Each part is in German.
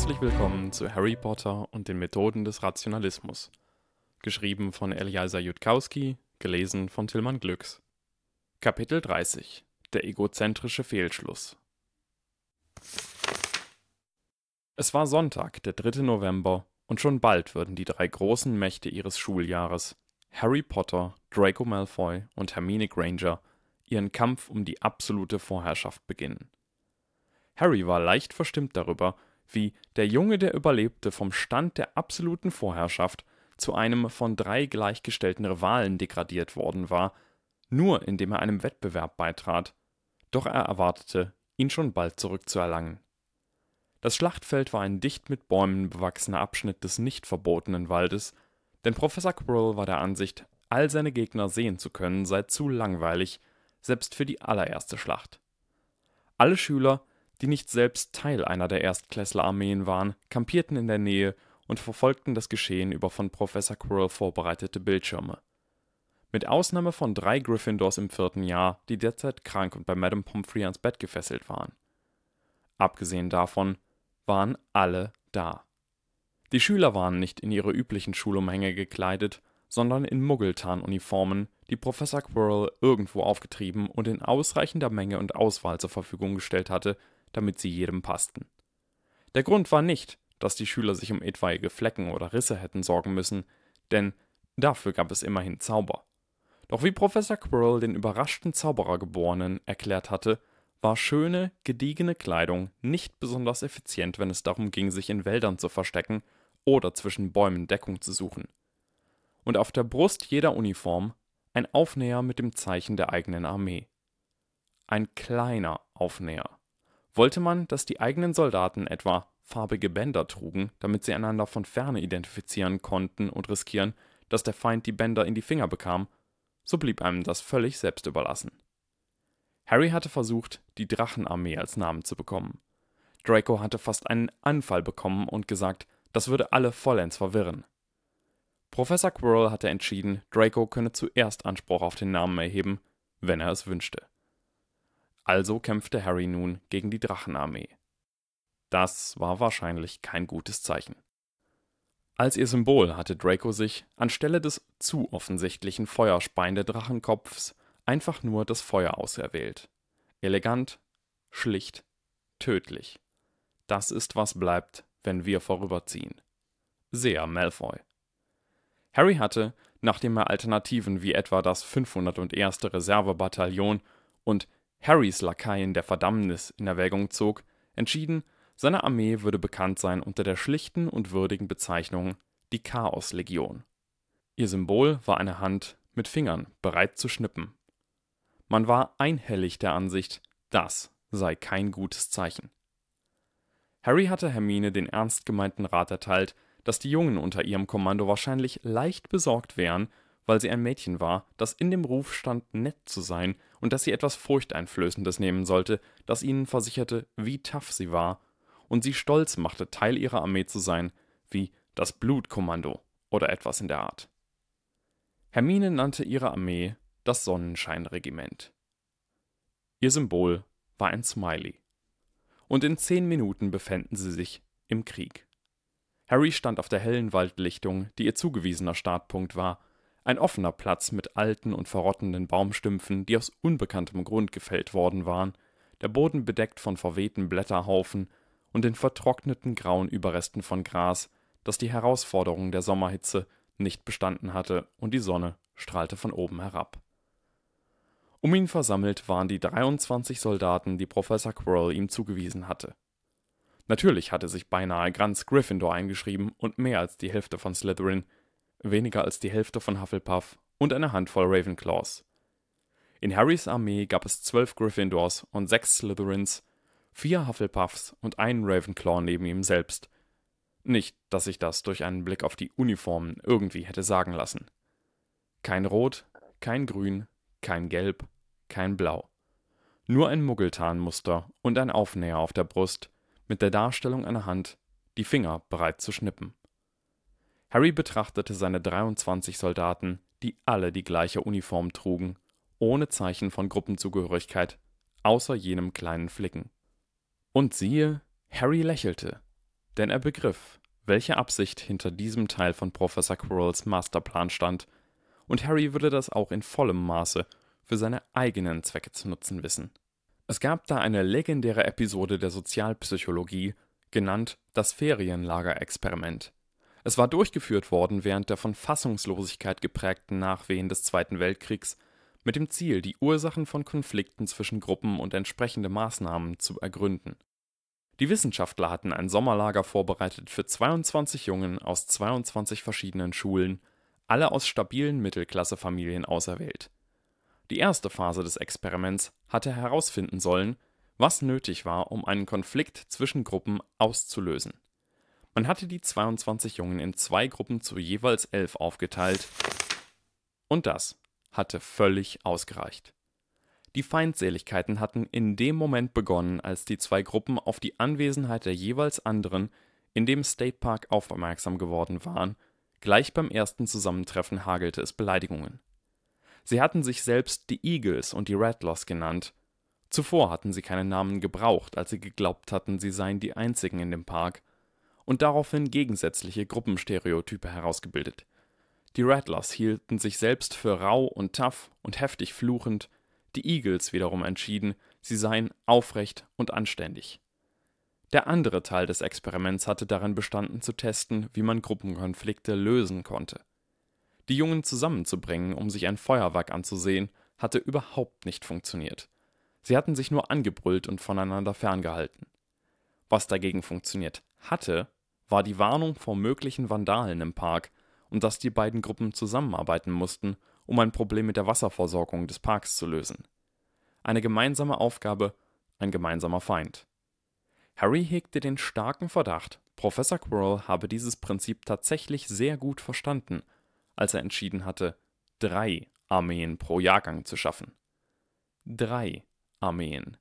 Herzlich willkommen zu Harry Potter und den Methoden des Rationalismus. Geschrieben von Eliezer Jutkowski, gelesen von Tillmann Glücks. Kapitel 30 Der egozentrische Fehlschluss Es war Sonntag, der 3. November, und schon bald würden die drei großen Mächte ihres Schuljahres, Harry Potter, Draco Malfoy und Hermine Granger, ihren Kampf um die absolute Vorherrschaft beginnen. Harry war leicht verstimmt darüber, wie der Junge, der überlebte, vom Stand der absoluten Vorherrschaft zu einem von drei gleichgestellten Rivalen degradiert worden war, nur indem er einem Wettbewerb beitrat, doch er erwartete, ihn schon bald zurückzuerlangen. Das Schlachtfeld war ein dicht mit Bäumen bewachsener Abschnitt des nicht verbotenen Waldes, denn Professor Quirrell war der Ansicht, all seine Gegner sehen zu können, sei zu langweilig, selbst für die allererste Schlacht. Alle Schüler, die nicht selbst Teil einer der Erstklässlerarmeen waren, kampierten in der Nähe und verfolgten das Geschehen über von Professor Quirrell vorbereitete Bildschirme. Mit Ausnahme von drei Gryffindors im vierten Jahr, die derzeit krank und bei Madame Pomfrey ans Bett gefesselt waren. Abgesehen davon waren alle da. Die Schüler waren nicht in ihre üblichen Schulumhänge gekleidet, sondern in Muggeltarnuniformen, die Professor Quirrell irgendwo aufgetrieben und in ausreichender Menge und Auswahl zur Verfügung gestellt hatte, damit sie jedem passten. Der Grund war nicht, dass die Schüler sich um etwaige Flecken oder Risse hätten sorgen müssen, denn dafür gab es immerhin Zauber. Doch wie Professor Quirrell den überraschten Zauberergeborenen erklärt hatte, war schöne, gediegene Kleidung nicht besonders effizient, wenn es darum ging, sich in Wäldern zu verstecken oder zwischen Bäumen Deckung zu suchen. Und auf der Brust jeder Uniform ein Aufnäher mit dem Zeichen der eigenen Armee. Ein kleiner Aufnäher. Wollte man, dass die eigenen Soldaten etwa farbige Bänder trugen, damit sie einander von ferne identifizieren konnten und riskieren, dass der Feind die Bänder in die Finger bekam, so blieb einem das völlig selbst überlassen. Harry hatte versucht, die Drachenarmee als Namen zu bekommen. Draco hatte fast einen Anfall bekommen und gesagt, das würde alle vollends verwirren. Professor Quirrell hatte entschieden, Draco könne zuerst Anspruch auf den Namen erheben, wenn er es wünschte. Also kämpfte Harry nun gegen die Drachenarmee. Das war wahrscheinlich kein gutes Zeichen. Als ihr Symbol hatte Draco sich, anstelle des zu offensichtlichen Feuerspein der Drachenkopfs, einfach nur das Feuer auserwählt. Elegant, schlicht, tödlich. Das ist, was bleibt, wenn wir vorüberziehen. Sehr Malfoy. Harry hatte, nachdem er Alternativen wie etwa das 501. Reservebataillon und Harrys Lakaien der Verdammnis in Erwägung zog, entschieden, seine Armee würde bekannt sein unter der schlichten und würdigen Bezeichnung die Chaoslegion. Ihr Symbol war eine Hand mit Fingern, bereit zu schnippen. Man war einhellig der Ansicht, das sei kein gutes Zeichen. Harry hatte Hermine den ernst gemeinten Rat erteilt, dass die Jungen unter ihrem Kommando wahrscheinlich leicht besorgt wären, weil sie ein Mädchen war, das in dem Ruf stand, nett zu sein und dass sie etwas Furchteinflößendes nehmen sollte, das ihnen versicherte, wie tough sie war und sie stolz machte, Teil ihrer Armee zu sein, wie das Blutkommando oder etwas in der Art. Hermine nannte ihre Armee das Sonnenscheinregiment. Ihr Symbol war ein Smiley. Und in zehn Minuten befänden sie sich im Krieg. Harry stand auf der hellen Waldlichtung, die ihr zugewiesener Startpunkt war, ein offener Platz mit alten und verrottenden Baumstümpfen, die aus unbekanntem Grund gefällt worden waren, der Boden bedeckt von verwehten Blätterhaufen und den vertrockneten grauen Überresten von Gras, das die Herausforderung der Sommerhitze nicht bestanden hatte, und die Sonne strahlte von oben herab. Um ihn versammelt waren die 23 Soldaten, die Professor Quirrell ihm zugewiesen hatte. Natürlich hatte sich beinahe ganz Gryffindor eingeschrieben und mehr als die Hälfte von Slytherin, weniger als die Hälfte von Hufflepuff und eine Handvoll Ravenclaws. In Harrys Armee gab es zwölf Gryffindors und sechs Slytherins, vier Hufflepuffs und einen Ravenclaw neben ihm selbst. Nicht, dass ich das durch einen Blick auf die Uniformen irgendwie hätte sagen lassen. Kein Rot, kein Grün, kein Gelb, kein Blau. Nur ein Muggeltarnmuster und ein Aufnäher auf der Brust mit der Darstellung einer Hand, die Finger bereit zu schnippen. Harry betrachtete seine 23 Soldaten, die alle die gleiche Uniform trugen, ohne Zeichen von Gruppenzugehörigkeit, außer jenem kleinen Flicken. Und siehe, Harry lächelte, denn er begriff, welche Absicht hinter diesem Teil von Professor Quirrells Masterplan stand, und Harry würde das auch in vollem Maße für seine eigenen Zwecke zu nutzen wissen. Es gab da eine legendäre Episode der Sozialpsychologie, genannt das Ferienlagerexperiment. Es war durchgeführt worden während der von Fassungslosigkeit geprägten Nachwehen des Zweiten Weltkriegs mit dem Ziel, die Ursachen von Konflikten zwischen Gruppen und entsprechende Maßnahmen zu ergründen. Die Wissenschaftler hatten ein Sommerlager vorbereitet für 22 Jungen aus 22 verschiedenen Schulen, alle aus stabilen Mittelklassefamilien auserwählt. Die erste Phase des Experiments hatte herausfinden sollen, was nötig war, um einen Konflikt zwischen Gruppen auszulösen. Man hatte die 22 Jungen in zwei Gruppen zu jeweils elf aufgeteilt, und das hatte völlig ausgereicht. Die Feindseligkeiten hatten in dem Moment begonnen, als die zwei Gruppen auf die Anwesenheit der jeweils anderen in dem State Park aufmerksam geworden waren, gleich beim ersten Zusammentreffen hagelte es Beleidigungen. Sie hatten sich selbst die Eagles und die Rattlers genannt. Zuvor hatten sie keinen Namen gebraucht, als sie geglaubt hatten, sie seien die einzigen in dem Park, und daraufhin gegensätzliche Gruppenstereotype herausgebildet. Die Rattlers hielten sich selbst für rau und tough und heftig fluchend, die Eagles wiederum entschieden, sie seien aufrecht und anständig. Der andere Teil des Experiments hatte darin bestanden zu testen, wie man Gruppenkonflikte lösen konnte. Die Jungen zusammenzubringen, um sich ein Feuerwerk anzusehen, hatte überhaupt nicht funktioniert. Sie hatten sich nur angebrüllt und voneinander ferngehalten. Was dagegen funktioniert hatte, war die Warnung vor möglichen Vandalen im Park und dass die beiden Gruppen zusammenarbeiten mussten, um ein Problem mit der Wasserversorgung des Parks zu lösen. Eine gemeinsame Aufgabe, ein gemeinsamer Feind. Harry hegte den starken Verdacht, Professor Quirrell habe dieses Prinzip tatsächlich sehr gut verstanden, als er entschieden hatte, drei Armeen pro Jahrgang zu schaffen. Drei Armeen,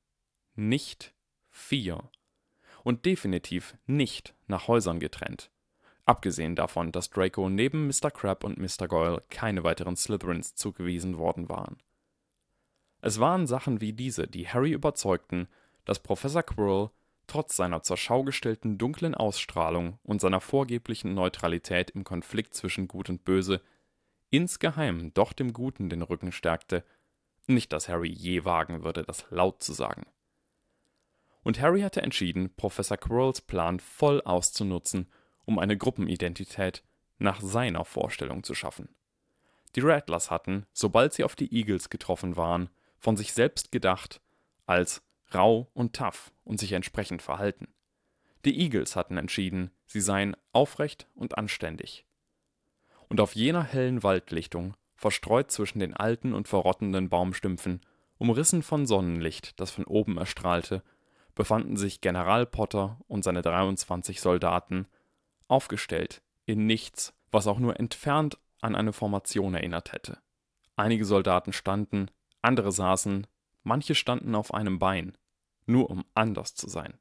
nicht vier und definitiv nicht nach Häusern getrennt. Abgesehen davon, dass Draco neben Mr. Crab und Mr. Goyle keine weiteren Slytherins zugewiesen worden waren. Es waren Sachen wie diese, die Harry überzeugten, dass Professor Quirrell trotz seiner zur Schau gestellten dunklen Ausstrahlung und seiner vorgeblichen Neutralität im Konflikt zwischen Gut und Böse insgeheim doch dem Guten den Rücken stärkte, nicht dass Harry je wagen würde, das laut zu sagen und Harry hatte entschieden, Professor Quirrells Plan voll auszunutzen, um eine Gruppenidentität nach seiner Vorstellung zu schaffen. Die Rattlers hatten, sobald sie auf die Eagles getroffen waren, von sich selbst gedacht als rau und tough und sich entsprechend verhalten. Die Eagles hatten entschieden, sie seien aufrecht und anständig. Und auf jener hellen Waldlichtung, verstreut zwischen den alten und verrottenden Baumstümpfen, umrissen von Sonnenlicht, das von oben erstrahlte, befanden sich General Potter und seine 23 Soldaten, aufgestellt in nichts, was auch nur entfernt an eine Formation erinnert hätte. Einige Soldaten standen, andere saßen, manche standen auf einem Bein, nur um anders zu sein.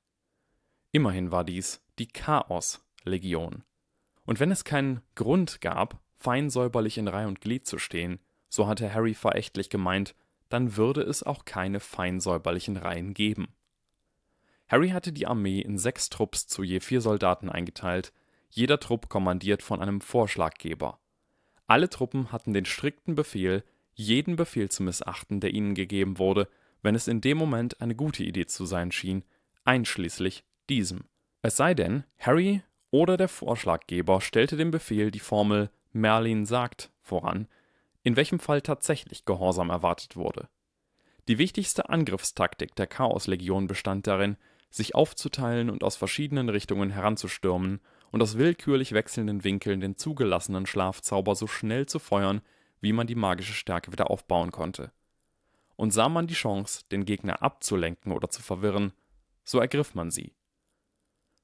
Immerhin war dies die Chaos-Legion. Und wenn es keinen Grund gab, fein säuberlich in Reih und Glied zu stehen, so hatte Harry verächtlich gemeint, dann würde es auch keine fein säuberlichen Reihen geben. Harry hatte die Armee in sechs Trupps zu je vier Soldaten eingeteilt, jeder Trupp kommandiert von einem Vorschlaggeber. Alle Truppen hatten den strikten Befehl, jeden Befehl zu missachten, der ihnen gegeben wurde, wenn es in dem Moment eine gute Idee zu sein schien, einschließlich diesem. Es sei denn, Harry oder der Vorschlaggeber stellte dem Befehl die Formel Merlin sagt voran, in welchem Fall tatsächlich Gehorsam erwartet wurde. Die wichtigste Angriffstaktik der Chaoslegion bestand darin, sich aufzuteilen und aus verschiedenen Richtungen heranzustürmen und aus willkürlich wechselnden Winkeln den zugelassenen Schlafzauber so schnell zu feuern, wie man die magische Stärke wieder aufbauen konnte. Und sah man die Chance, den Gegner abzulenken oder zu verwirren, so ergriff man sie.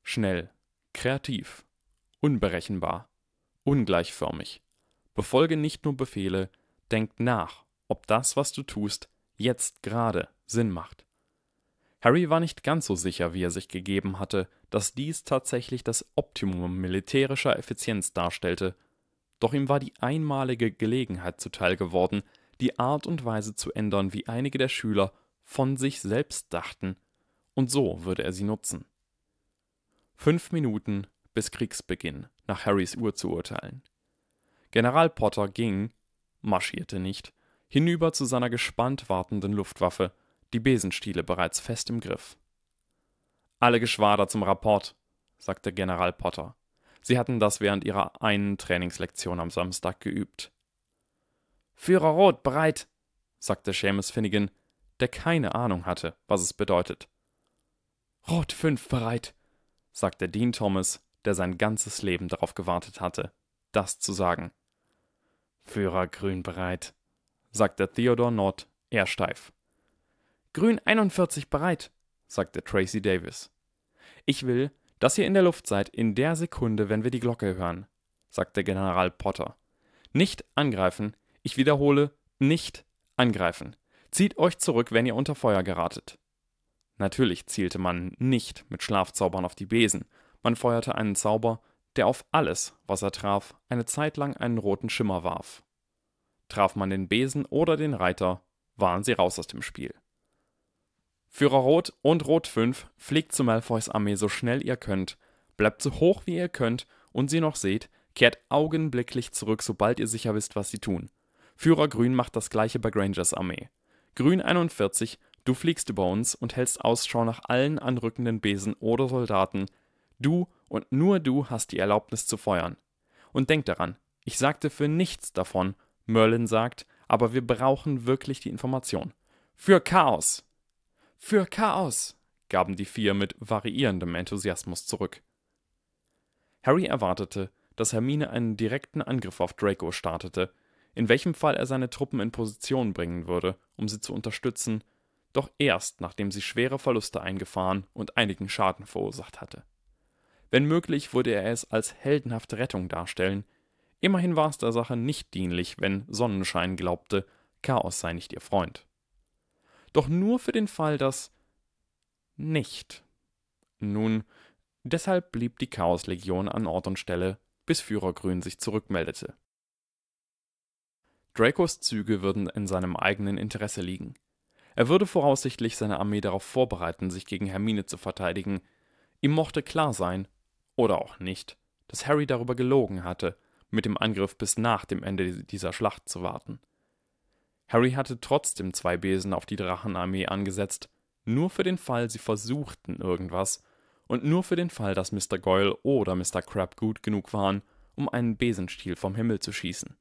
Schnell, kreativ, unberechenbar, ungleichförmig. Befolge nicht nur Befehle, denk nach, ob das, was du tust, jetzt gerade Sinn macht. Harry war nicht ganz so sicher, wie er sich gegeben hatte, dass dies tatsächlich das Optimum militärischer Effizienz darstellte, doch ihm war die einmalige Gelegenheit zuteil geworden, die Art und Weise zu ändern, wie einige der Schüler von sich selbst dachten, und so würde er sie nutzen. Fünf Minuten bis Kriegsbeginn, nach Harrys Uhr zu urteilen. General Potter ging, marschierte nicht, hinüber zu seiner gespannt wartenden Luftwaffe, die Besenstiele bereits fest im Griff. Alle Geschwader zum Rapport, sagte General Potter. Sie hatten das während ihrer einen Trainingslektion am Samstag geübt. Führer Rot bereit, sagte Seamus Finnegan, der keine Ahnung hatte, was es bedeutet. Rot 5 bereit, sagte Dean Thomas, der sein ganzes Leben darauf gewartet hatte, das zu sagen. Führer Grün bereit, sagte Theodore Nott eher steif. Grün 41 bereit, sagte Tracy Davis. Ich will, dass ihr in der Luft seid in der Sekunde, wenn wir die Glocke hören, sagte General Potter. Nicht angreifen, ich wiederhole, nicht angreifen. Zieht euch zurück, wenn ihr unter Feuer geratet. Natürlich zielte man nicht mit Schlafzaubern auf die Besen, man feuerte einen Zauber, der auf alles, was er traf, eine Zeit lang einen roten Schimmer warf. Traf man den Besen oder den Reiter, waren sie raus aus dem Spiel. Führer Rot und Rot 5 fliegt zu Malfoys Armee so schnell ihr könnt, bleibt so hoch wie ihr könnt und sie noch seht, kehrt augenblicklich zurück, sobald ihr sicher wisst, was sie tun. Führer Grün macht das gleiche bei Grangers Armee. Grün 41, du fliegst über uns und hältst Ausschau nach allen anrückenden Besen oder Soldaten. Du und nur du hast die Erlaubnis zu feuern. Und denk daran, ich sagte für nichts davon, Merlin sagt, aber wir brauchen wirklich die Information. Für Chaos! Für Chaos! gaben die vier mit variierendem Enthusiasmus zurück. Harry erwartete, dass Hermine einen direkten Angriff auf Draco startete, in welchem Fall er seine Truppen in Position bringen würde, um sie zu unterstützen, doch erst nachdem sie schwere Verluste eingefahren und einigen Schaden verursacht hatte. Wenn möglich, würde er es als heldenhafte Rettung darstellen. Immerhin war es der Sache nicht dienlich, wenn Sonnenschein glaubte, Chaos sei nicht ihr Freund. Doch nur für den Fall, dass nicht. Nun, deshalb blieb die Chaoslegion an Ort und Stelle, bis Führer Grün sich zurückmeldete. Dracos Züge würden in seinem eigenen Interesse liegen. Er würde voraussichtlich seine Armee darauf vorbereiten, sich gegen Hermine zu verteidigen. Ihm mochte klar sein, oder auch nicht, dass Harry darüber gelogen hatte, mit dem Angriff bis nach dem Ende dieser Schlacht zu warten. Harry hatte trotzdem zwei Besen auf die Drachenarmee angesetzt, nur für den Fall, sie versuchten irgendwas, und nur für den Fall, dass Mr. Goyle oder Mr. Crab gut genug waren, um einen Besenstiel vom Himmel zu schießen.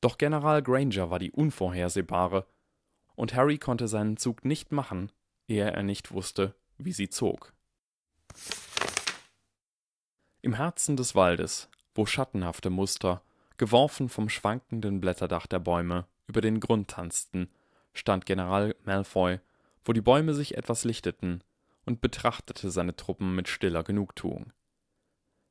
Doch General Granger war die unvorhersehbare, und Harry konnte seinen Zug nicht machen, ehe er nicht wusste, wie sie zog. Im Herzen des Waldes, wo schattenhafte Muster, geworfen vom schwankenden Blätterdach der Bäume, über den Grund tanzten, stand General Malfoy, wo die Bäume sich etwas lichteten, und betrachtete seine Truppen mit stiller Genugtuung.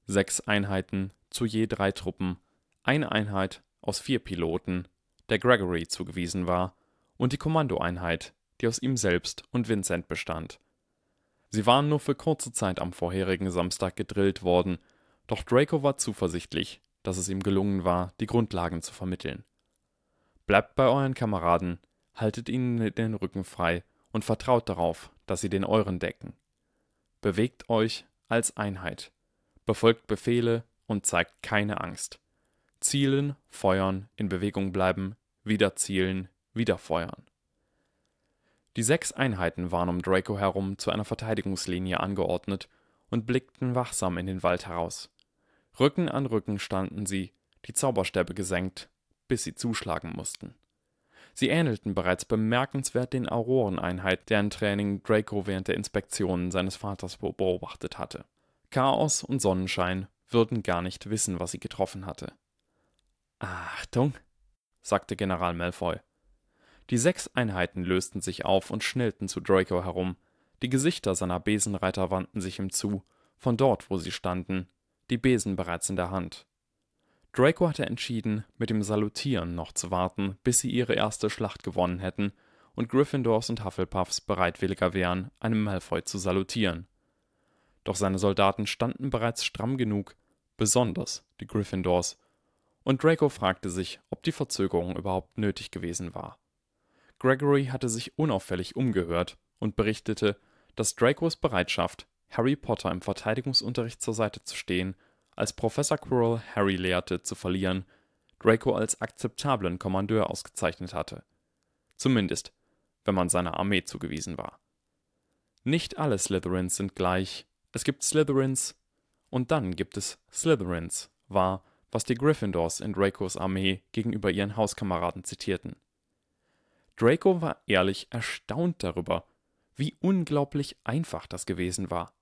Sechs Einheiten, zu je drei Truppen, eine Einheit aus vier Piloten, der Gregory zugewiesen war, und die Kommandoeinheit, die aus ihm selbst und Vincent bestand. Sie waren nur für kurze Zeit am vorherigen Samstag gedrillt worden, doch Draco war zuversichtlich, dass es ihm gelungen war, die Grundlagen zu vermitteln. Bleibt bei euren Kameraden, haltet ihnen den Rücken frei und vertraut darauf, dass sie den euren decken. Bewegt euch als Einheit, befolgt Befehle und zeigt keine Angst. Zielen, feuern, in Bewegung bleiben, wieder zielen, wieder feuern. Die sechs Einheiten waren um Draco herum zu einer Verteidigungslinie angeordnet und blickten wachsam in den Wald heraus. Rücken an Rücken standen sie, die Zauberstäbe gesenkt, bis sie zuschlagen mussten. Sie ähnelten bereits bemerkenswert den Auroreneinheiten, deren Training Draco während der Inspektionen seines Vaters beobachtet hatte. Chaos und Sonnenschein würden gar nicht wissen, was sie getroffen hatte. Achtung, sagte General Malfoy. Die sechs Einheiten lösten sich auf und schnellten zu Draco herum. Die Gesichter seiner Besenreiter wandten sich ihm zu, von dort, wo sie standen, die Besen bereits in der Hand. Draco hatte entschieden, mit dem Salutieren noch zu warten, bis sie ihre erste Schlacht gewonnen hätten und Gryffindors und Hufflepuffs bereitwilliger wären, einem Malfoy zu salutieren. Doch seine Soldaten standen bereits stramm genug, besonders die Gryffindors, und Draco fragte sich, ob die Verzögerung überhaupt nötig gewesen war. Gregory hatte sich unauffällig umgehört und berichtete, dass Dracos Bereitschaft, Harry Potter im Verteidigungsunterricht zur Seite zu stehen, als Professor Quirrell Harry lehrte, zu verlieren, Draco als akzeptablen Kommandeur ausgezeichnet hatte. Zumindest, wenn man seiner Armee zugewiesen war. Nicht alle Slytherins sind gleich. Es gibt Slytherins und dann gibt es Slytherins, war, was die Gryffindors in Dracos Armee gegenüber ihren Hauskameraden zitierten. Draco war ehrlich erstaunt darüber, wie unglaublich einfach das gewesen war.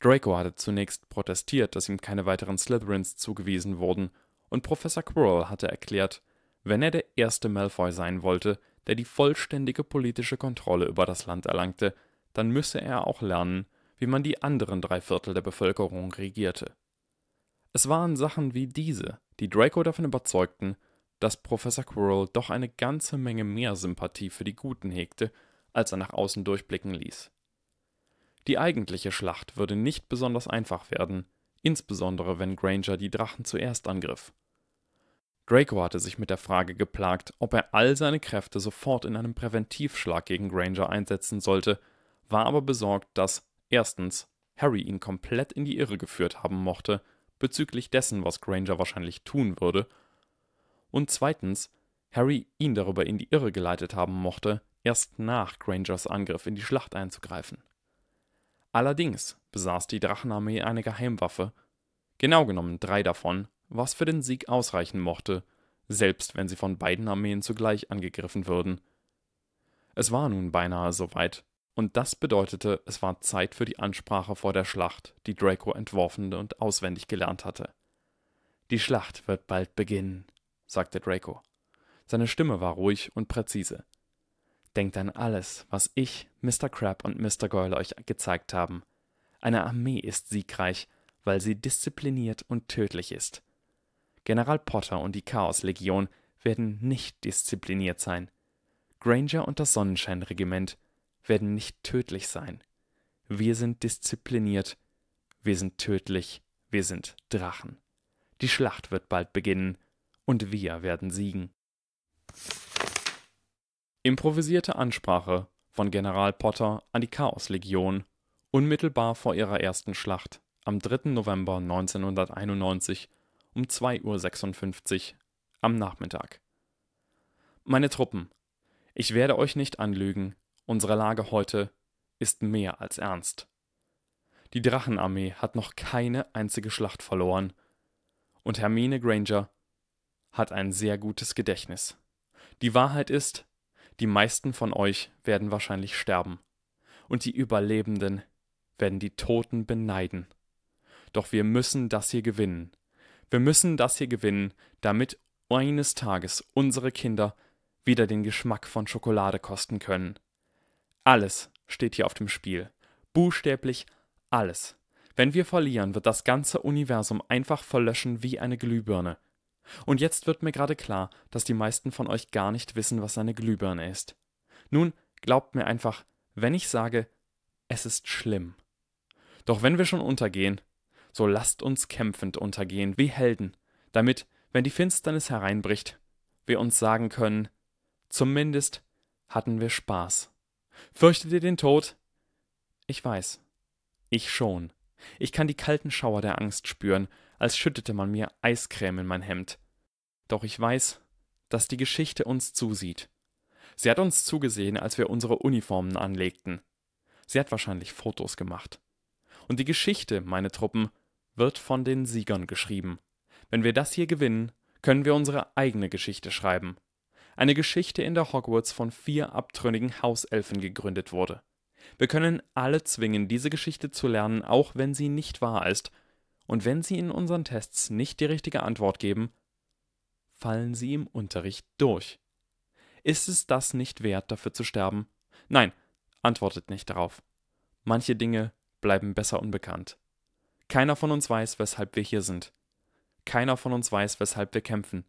Draco hatte zunächst protestiert, dass ihm keine weiteren Slytherins zugewiesen wurden, und Professor Quirrell hatte erklärt, wenn er der erste Malfoy sein wollte, der die vollständige politische Kontrolle über das Land erlangte, dann müsse er auch lernen, wie man die anderen drei Viertel der Bevölkerung regierte. Es waren Sachen wie diese, die Draco davon überzeugten, dass Professor Quirrell doch eine ganze Menge mehr Sympathie für die Guten hegte, als er nach außen durchblicken ließ. Die eigentliche Schlacht würde nicht besonders einfach werden, insbesondere wenn Granger die Drachen zuerst angriff. Draco hatte sich mit der Frage geplagt, ob er all seine Kräfte sofort in einem Präventivschlag gegen Granger einsetzen sollte, war aber besorgt, dass erstens Harry ihn komplett in die Irre geführt haben mochte bezüglich dessen, was Granger wahrscheinlich tun würde, und zweitens Harry ihn darüber in die Irre geleitet haben mochte, erst nach Grangers Angriff in die Schlacht einzugreifen. Allerdings besaß die Drachenarmee eine Geheimwaffe, genau genommen drei davon, was für den Sieg ausreichen mochte, selbst wenn sie von beiden Armeen zugleich angegriffen würden. Es war nun beinahe soweit, und das bedeutete, es war Zeit für die Ansprache vor der Schlacht, die Draco entworfen und auswendig gelernt hatte. Die Schlacht wird bald beginnen, sagte Draco. Seine Stimme war ruhig und präzise. Denkt an alles, was ich, Mr. Crab und Mr. Goyle euch gezeigt haben. Eine Armee ist siegreich, weil sie diszipliniert und tödlich ist. General Potter und die Chaos-Legion werden nicht diszipliniert sein. Granger und das Sonnenschein-Regiment werden nicht tödlich sein. Wir sind diszipliniert, wir sind tödlich, wir sind Drachen. Die Schlacht wird bald beginnen, und wir werden siegen. Improvisierte Ansprache von General Potter an die Chaoslegion unmittelbar vor ihrer ersten Schlacht am 3. November 1991 um 2.56 Uhr am Nachmittag. Meine Truppen, ich werde euch nicht anlügen, unsere Lage heute ist mehr als ernst. Die Drachenarmee hat noch keine einzige Schlacht verloren, und Hermine Granger hat ein sehr gutes Gedächtnis. Die Wahrheit ist, die meisten von euch werden wahrscheinlich sterben, und die Überlebenden werden die Toten beneiden. Doch wir müssen das hier gewinnen. Wir müssen das hier gewinnen, damit eines Tages unsere Kinder wieder den Geschmack von Schokolade kosten können. Alles steht hier auf dem Spiel. Buchstäblich alles. Wenn wir verlieren, wird das ganze Universum einfach verlöschen wie eine Glühbirne. Und jetzt wird mir gerade klar, dass die meisten von euch gar nicht wissen, was eine Glühbirne ist. Nun, glaubt mir einfach, wenn ich sage, es ist schlimm. Doch wenn wir schon untergehen, so lasst uns kämpfend untergehen wie Helden, damit, wenn die Finsternis hereinbricht, wir uns sagen können, zumindest hatten wir Spaß. Fürchtet ihr den Tod? Ich weiß. Ich schon. Ich kann die kalten Schauer der Angst spüren, als schüttete man mir Eiscreme in mein Hemd. Doch ich weiß, dass die Geschichte uns zusieht. Sie hat uns zugesehen, als wir unsere Uniformen anlegten. Sie hat wahrscheinlich Fotos gemacht. Und die Geschichte, meine Truppen, wird von den Siegern geschrieben. Wenn wir das hier gewinnen, können wir unsere eigene Geschichte schreiben. Eine Geschichte, in der Hogwarts von vier abtrünnigen Hauselfen gegründet wurde. Wir können alle zwingen, diese Geschichte zu lernen, auch wenn sie nicht wahr ist. Und wenn sie in unseren Tests nicht die richtige Antwort geben, fallen sie im Unterricht durch. Ist es das nicht wert, dafür zu sterben? Nein, antwortet nicht darauf. Manche Dinge bleiben besser unbekannt. Keiner von uns weiß, weshalb wir hier sind. Keiner von uns weiß, weshalb wir kämpfen.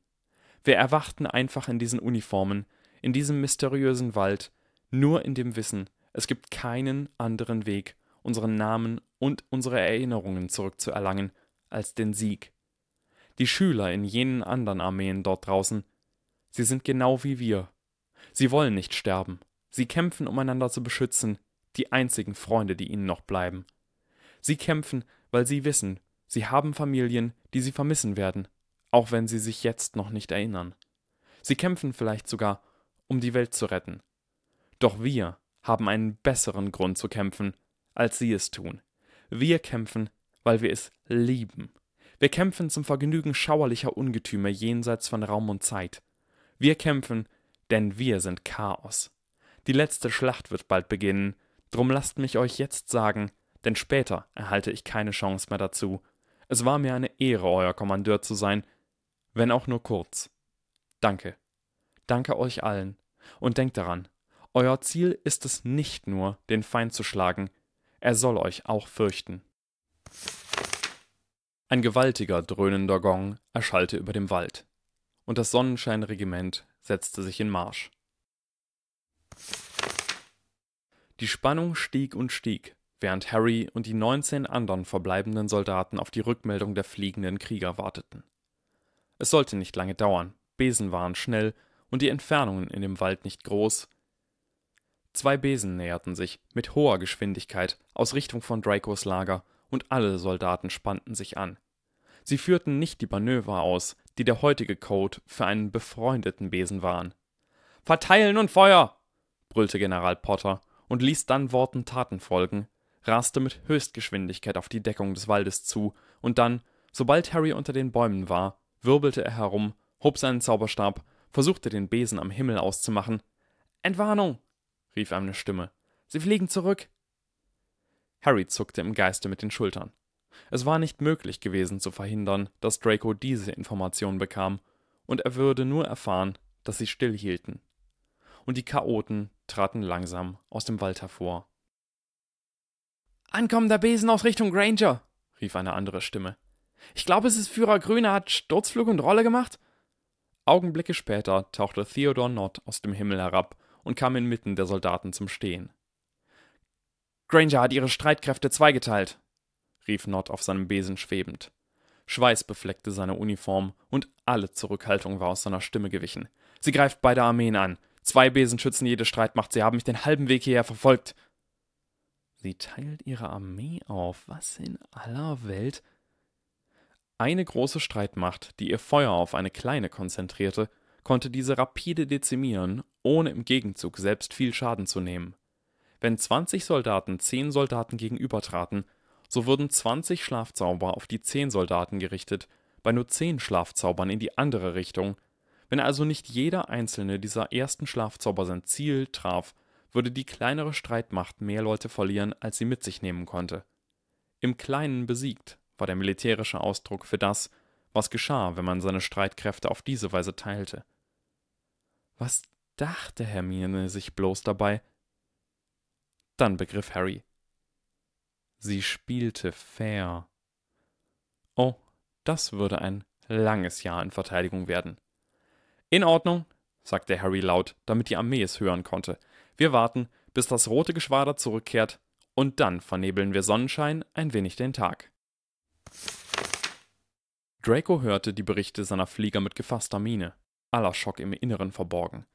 Wir erwachten einfach in diesen Uniformen, in diesem mysteriösen Wald, nur in dem Wissen, es gibt keinen anderen Weg, unseren Namen und unsere Erinnerungen zurückzuerlangen, als den Sieg. Die Schüler in jenen anderen Armeen dort draußen, sie sind genau wie wir. Sie wollen nicht sterben. Sie kämpfen, um einander zu beschützen, die einzigen Freunde, die ihnen noch bleiben. Sie kämpfen, weil sie wissen, sie haben Familien, die sie vermissen werden, auch wenn sie sich jetzt noch nicht erinnern. Sie kämpfen vielleicht sogar, um die Welt zu retten. Doch wir haben einen besseren Grund zu kämpfen, als sie es tun. Wir kämpfen, weil wir es lieben. Wir kämpfen zum Vergnügen schauerlicher Ungetüme jenseits von Raum und Zeit. Wir kämpfen, denn wir sind Chaos. Die letzte Schlacht wird bald beginnen, drum lasst mich euch jetzt sagen, denn später erhalte ich keine Chance mehr dazu. Es war mir eine Ehre, euer Kommandeur zu sein, wenn auch nur kurz. Danke. Danke euch allen. Und denkt daran, euer Ziel ist es nicht nur, den Feind zu schlagen, er soll euch auch fürchten. Ein gewaltiger, dröhnender Gong erschallte über dem Wald, und das Sonnenscheinregiment setzte sich in Marsch. Die Spannung stieg und stieg, während Harry und die 19 anderen verbleibenden Soldaten auf die Rückmeldung der fliegenden Krieger warteten. Es sollte nicht lange dauern, Besen waren schnell und die Entfernungen in dem Wald nicht groß, Zwei Besen näherten sich mit hoher Geschwindigkeit aus Richtung von Dracos Lager, und alle Soldaten spannten sich an. Sie führten nicht die Manöver aus, die der heutige Code für einen befreundeten Besen waren. Verteilen und Feuer! brüllte General Potter und ließ dann Worten Taten folgen, raste mit Höchstgeschwindigkeit auf die Deckung des Waldes zu, und dann, sobald Harry unter den Bäumen war, wirbelte er herum, hob seinen Zauberstab, versuchte den Besen am Himmel auszumachen. Entwarnung! Rief eine Stimme. Sie fliegen zurück. Harry zuckte im Geiste mit den Schultern. Es war nicht möglich gewesen zu verhindern, dass Draco diese Information bekam, und er würde nur erfahren, dass sie stillhielten. Und die Chaoten traten langsam aus dem Wald hervor. Ankommender Besen aus Richtung Granger, rief eine andere Stimme. Ich glaube, es ist Führer Grüne, hat Sturzflug und Rolle gemacht. Augenblicke später tauchte Theodor Nott aus dem Himmel herab und kam inmitten der Soldaten zum Stehen. Granger hat ihre Streitkräfte zweigeteilt, rief Nott auf seinem Besen schwebend. Schweiß befleckte seine Uniform und alle Zurückhaltung war aus seiner Stimme gewichen. Sie greift beide Armeen an. Zwei Besen schützen jede Streitmacht. Sie haben mich den halben Weg hierher verfolgt. Sie teilt ihre Armee auf. Was in aller Welt? Eine große Streitmacht, die ihr Feuer auf eine kleine konzentrierte, konnte diese rapide dezimieren, ohne im Gegenzug selbst viel Schaden zu nehmen. Wenn 20 Soldaten 10 Soldaten gegenübertraten, so wurden 20 Schlafzauber auf die 10 Soldaten gerichtet, bei nur 10 Schlafzaubern in die andere Richtung. Wenn also nicht jeder einzelne dieser ersten Schlafzauber sein Ziel traf, würde die kleinere Streitmacht mehr Leute verlieren, als sie mit sich nehmen konnte. Im Kleinen besiegt war der militärische Ausdruck für das, was geschah, wenn man seine Streitkräfte auf diese Weise teilte. Was dachte Hermine sich bloß dabei? Dann begriff Harry. Sie spielte fair. Oh, das würde ein langes Jahr in Verteidigung werden. In Ordnung, sagte Harry laut, damit die Armee es hören konnte. Wir warten, bis das rote Geschwader zurückkehrt, und dann vernebeln wir Sonnenschein ein wenig den Tag. Draco hörte die Berichte seiner Flieger mit gefasster Miene aller Schock im Inneren verborgen.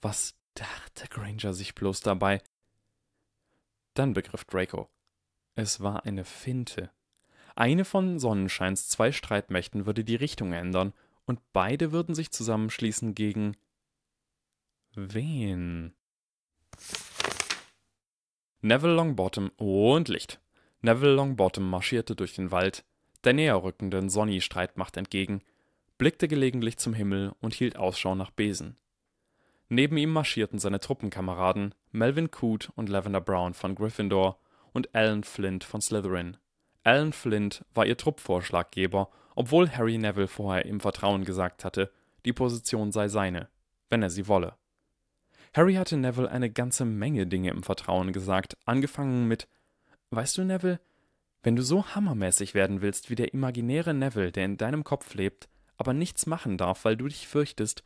Was dachte Granger sich bloß dabei? Dann begriff Draco. Es war eine Finte. Eine von Sonnenscheins zwei Streitmächten würde die Richtung ändern, und beide würden sich zusammenschließen gegen. Wen? Neville Longbottom und Licht. Neville Longbottom marschierte durch den Wald, der näher rückenden Sonny-Streitmacht entgegen, blickte gelegentlich zum Himmel und hielt Ausschau nach Besen. Neben ihm marschierten seine Truppenkameraden Melvin Coote und Lavender Brown von Gryffindor und Alan Flint von Slytherin. Alan Flint war ihr Truppvorschlaggeber, obwohl Harry Neville vorher im Vertrauen gesagt hatte, die Position sei seine, wenn er sie wolle. Harry hatte Neville eine ganze Menge Dinge im Vertrauen gesagt, angefangen mit Weißt du, Neville, wenn du so hammermäßig werden willst wie der imaginäre Neville, der in deinem Kopf lebt, aber nichts machen darf, weil du dich fürchtest,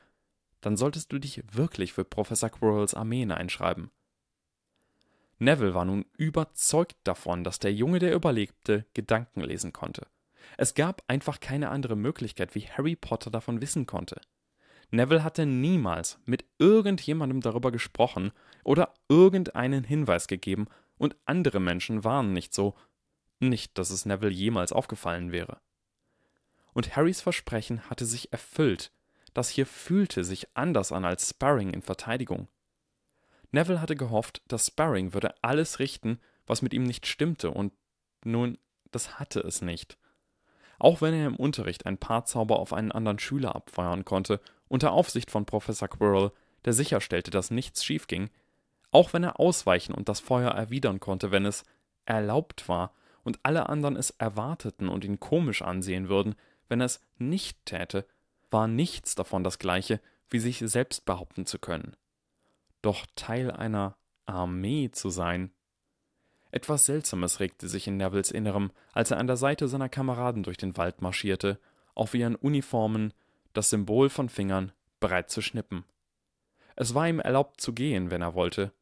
dann solltest du dich wirklich für Professor Quirrells Armeen einschreiben. Neville war nun überzeugt davon, dass der Junge, der überlebte, Gedanken lesen konnte. Es gab einfach keine andere Möglichkeit, wie Harry Potter davon wissen konnte. Neville hatte niemals mit irgendjemandem darüber gesprochen oder irgendeinen Hinweis gegeben, und andere Menschen waren nicht so, Nicht, dass es Neville jemals aufgefallen wäre. Und Harrys Versprechen hatte sich erfüllt. Das hier fühlte sich anders an als Sparring in Verteidigung. Neville hatte gehofft, dass Sparring würde alles richten, was mit ihm nicht stimmte, und nun, das hatte es nicht. Auch wenn er im Unterricht ein paar Zauber auf einen anderen Schüler abfeuern konnte, unter Aufsicht von Professor Quirrell, der sicherstellte, dass nichts schief ging, auch wenn er ausweichen und das Feuer erwidern konnte, wenn es erlaubt war und alle anderen es erwarteten und ihn komisch ansehen würden, wenn er es nicht täte, war nichts davon das gleiche, wie sich selbst behaupten zu können. Doch Teil einer Armee zu sein. Etwas Seltsames regte sich in Nevilles Innerem, als er an der Seite seiner Kameraden durch den Wald marschierte, auf ihren Uniformen, das Symbol von Fingern, bereit zu schnippen. Es war ihm erlaubt zu gehen, wenn er wollte,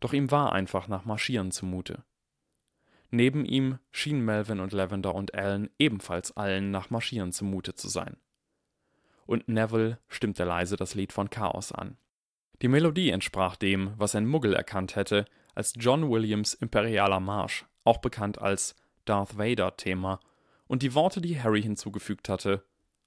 doch ihm war einfach nach Marschieren zumute. Neben ihm schienen Melvin und Lavender und Alan ebenfalls allen nach Marschieren zumute zu sein. Und Neville stimmte leise das Lied von Chaos an. Die Melodie entsprach dem, was ein Muggel erkannt hätte, als John Williams Imperialer Marsch, auch bekannt als Darth Vader Thema, und die Worte, die Harry hinzugefügt hatte,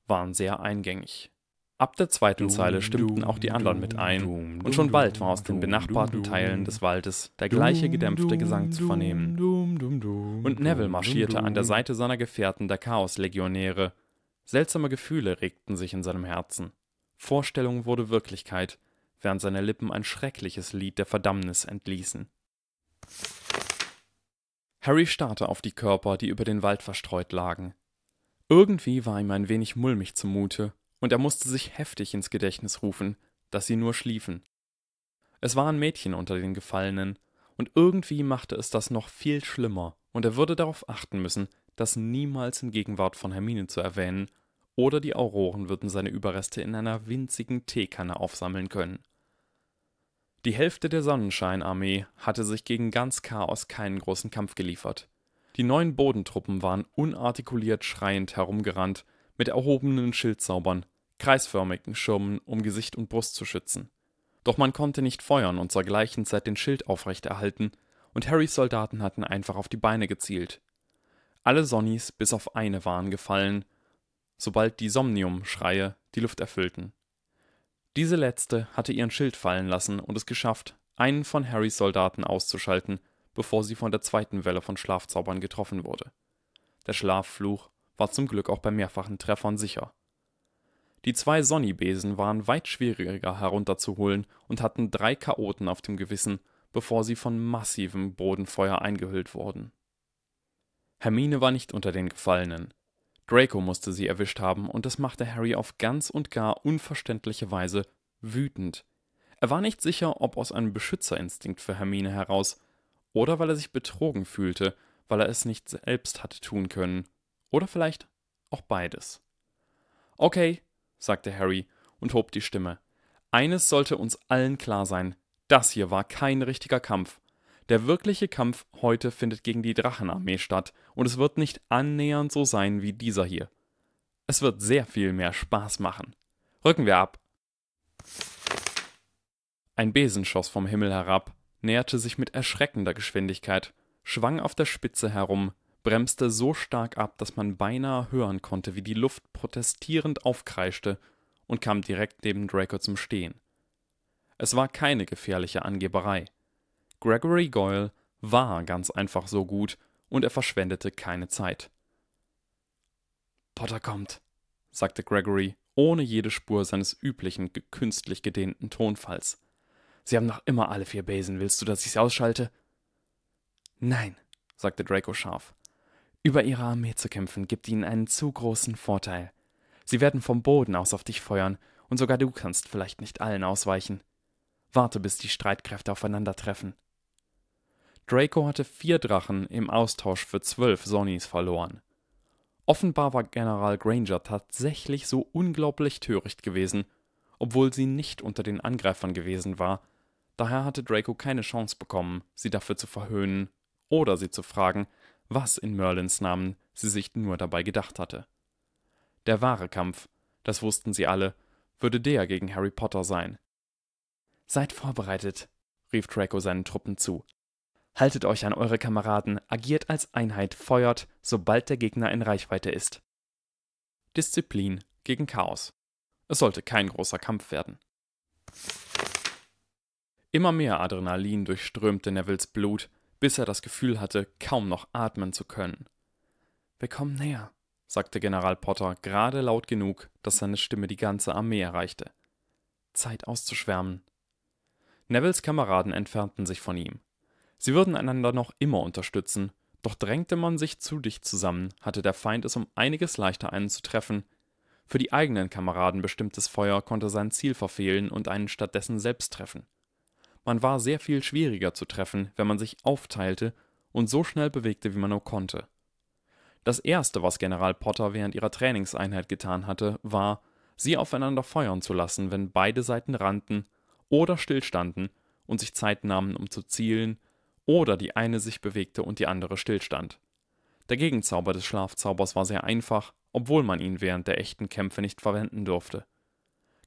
waren sehr eingängig. Ab der zweiten Zeile stimmten auch die anderen mit ein, und schon bald war aus den benachbarten Teilen des Waldes der gleiche gedämpfte Gesang zu vernehmen. Und Neville marschierte an der Seite seiner Gefährten der Chaoslegionäre. Seltsame Gefühle regten sich in seinem Herzen. Vorstellung wurde Wirklichkeit, während seine Lippen ein schreckliches Lied der Verdammnis entließen. Harry starrte auf die Körper, die über den Wald verstreut lagen. Irgendwie war ihm ein wenig mulmig zumute, und er musste sich heftig ins Gedächtnis rufen, dass sie nur schliefen. Es waren Mädchen unter den Gefallenen, und irgendwie machte es das noch viel schlimmer, und er würde darauf achten müssen, das niemals in Gegenwart von Hermine zu erwähnen, oder die Auroren würden seine Überreste in einer winzigen Teekanne aufsammeln können. Die Hälfte der Sonnenscheinarmee hatte sich gegen ganz Chaos keinen großen Kampf geliefert. Die neuen Bodentruppen waren unartikuliert schreiend herumgerannt, mit erhobenen Schildzaubern, kreisförmigen Schirmen, um Gesicht und Brust zu schützen. Doch man konnte nicht feuern und zur gleichen Zeit den Schild aufrechterhalten, und Harrys Soldaten hatten einfach auf die Beine gezielt. Alle Sonnies bis auf eine waren gefallen, sobald die Somnium-Schreie die Luft erfüllten. Diese letzte hatte ihren Schild fallen lassen und es geschafft, einen von Harrys Soldaten auszuschalten, bevor sie von der zweiten Welle von Schlafzaubern getroffen wurde. Der Schlaffluch war zum Glück auch bei mehrfachen Treffern sicher. Die zwei Sonnibesen waren weit schwieriger herunterzuholen und hatten drei Chaoten auf dem Gewissen, bevor sie von massivem Bodenfeuer eingehüllt wurden. Hermine war nicht unter den Gefallenen. Draco musste sie erwischt haben, und das machte Harry auf ganz und gar unverständliche Weise wütend. Er war nicht sicher, ob aus einem Beschützerinstinkt für Hermine heraus, oder weil er sich betrogen fühlte, weil er es nicht selbst hatte tun können, oder vielleicht auch beides. Okay, sagte Harry und hob die Stimme. Eines sollte uns allen klar sein, das hier war kein richtiger Kampf. Der wirkliche Kampf heute findet gegen die Drachenarmee statt, und es wird nicht annähernd so sein wie dieser hier. Es wird sehr viel mehr Spaß machen. Rücken wir ab. Ein Besen schoss vom Himmel herab, näherte sich mit erschreckender Geschwindigkeit, schwang auf der Spitze herum, bremste so stark ab, dass man beinahe hören konnte, wie die Luft protestierend aufkreischte und kam direkt neben Draco zum Stehen. Es war keine gefährliche Angeberei. Gregory Goyle war ganz einfach so gut und er verschwendete keine Zeit. Potter kommt, sagte Gregory, ohne jede Spur seines üblichen, künstlich gedehnten Tonfalls. Sie haben noch immer alle vier Besen. Willst du, dass ich sie ausschalte? Nein, sagte Draco scharf. Über ihre Armee zu kämpfen, gibt ihnen einen zu großen Vorteil. Sie werden vom Boden aus auf dich feuern, und sogar du kannst vielleicht nicht allen ausweichen. Warte, bis die Streitkräfte aufeinandertreffen. Draco hatte vier Drachen im Austausch für zwölf Sonnies verloren. Offenbar war General Granger tatsächlich so unglaublich töricht gewesen, obwohl sie nicht unter den Angreifern gewesen war, daher hatte Draco keine Chance bekommen, sie dafür zu verhöhnen oder sie zu fragen, was in Merlins Namen sie sich nur dabei gedacht hatte. Der wahre Kampf, das wussten sie alle, würde der gegen Harry Potter sein. Seid vorbereitet, rief Draco seinen Truppen zu. Haltet euch an eure Kameraden, agiert als Einheit, feuert, sobald der Gegner in Reichweite ist. Disziplin gegen Chaos. Es sollte kein großer Kampf werden. Immer mehr Adrenalin durchströmte Nevilles Blut, bis er das Gefühl hatte, kaum noch atmen zu können. Wir kommen näher, sagte General Potter gerade laut genug, dass seine Stimme die ganze Armee erreichte. Zeit auszuschwärmen. Nevilles Kameraden entfernten sich von ihm. Sie würden einander noch immer unterstützen, doch drängte man sich zu dicht zusammen, hatte der Feind es um einiges leichter einen zu treffen. Für die eigenen Kameraden bestimmtes Feuer konnte sein Ziel verfehlen und einen stattdessen selbst treffen. Man war sehr viel schwieriger zu treffen, wenn man sich aufteilte und so schnell bewegte, wie man nur konnte. Das erste, was General Potter während ihrer Trainingseinheit getan hatte, war, sie aufeinander feuern zu lassen, wenn beide Seiten rannten oder stillstanden und sich Zeit nahmen, um zu zielen, oder die eine sich bewegte und die andere stillstand. Der Gegenzauber des Schlafzaubers war sehr einfach, obwohl man ihn während der echten Kämpfe nicht verwenden durfte.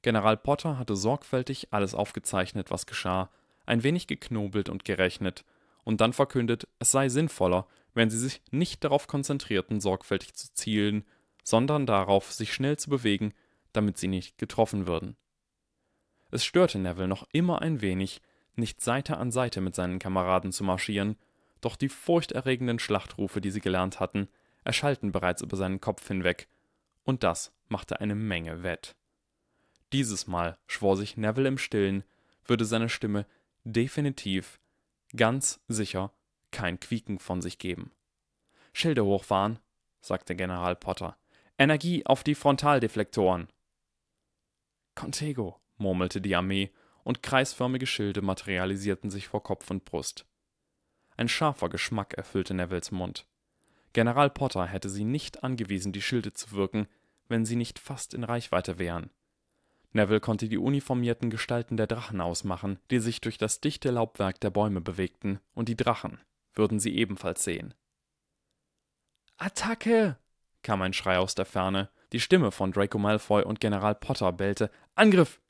General Potter hatte sorgfältig alles aufgezeichnet, was geschah, ein wenig geknobelt und gerechnet und dann verkündet, es sei sinnvoller, wenn sie sich nicht darauf konzentrierten, sorgfältig zu zielen, sondern darauf, sich schnell zu bewegen, damit sie nicht getroffen würden. Es störte Neville noch immer ein wenig, nicht Seite an Seite mit seinen Kameraden zu marschieren, doch die furchterregenden Schlachtrufe, die sie gelernt hatten, erschallten bereits über seinen Kopf hinweg, und das machte eine Menge wett. Dieses Mal schwor sich Neville im Stillen, würde seine Stimme definitiv, ganz sicher kein Quieken von sich geben. Schilde hochfahren, sagte General Potter. Energie auf die Frontaldeflektoren. Contego, murmelte die Armee, und kreisförmige Schilde materialisierten sich vor Kopf und Brust. Ein scharfer Geschmack erfüllte Nevilles Mund. General Potter hätte sie nicht angewiesen, die Schilde zu wirken, wenn sie nicht fast in Reichweite wären. Neville konnte die uniformierten Gestalten der Drachen ausmachen, die sich durch das dichte Laubwerk der Bäume bewegten, und die Drachen würden sie ebenfalls sehen. Attacke! kam ein Schrei aus der Ferne. Die Stimme von Draco Malfoy und General Potter bellte: Angriff!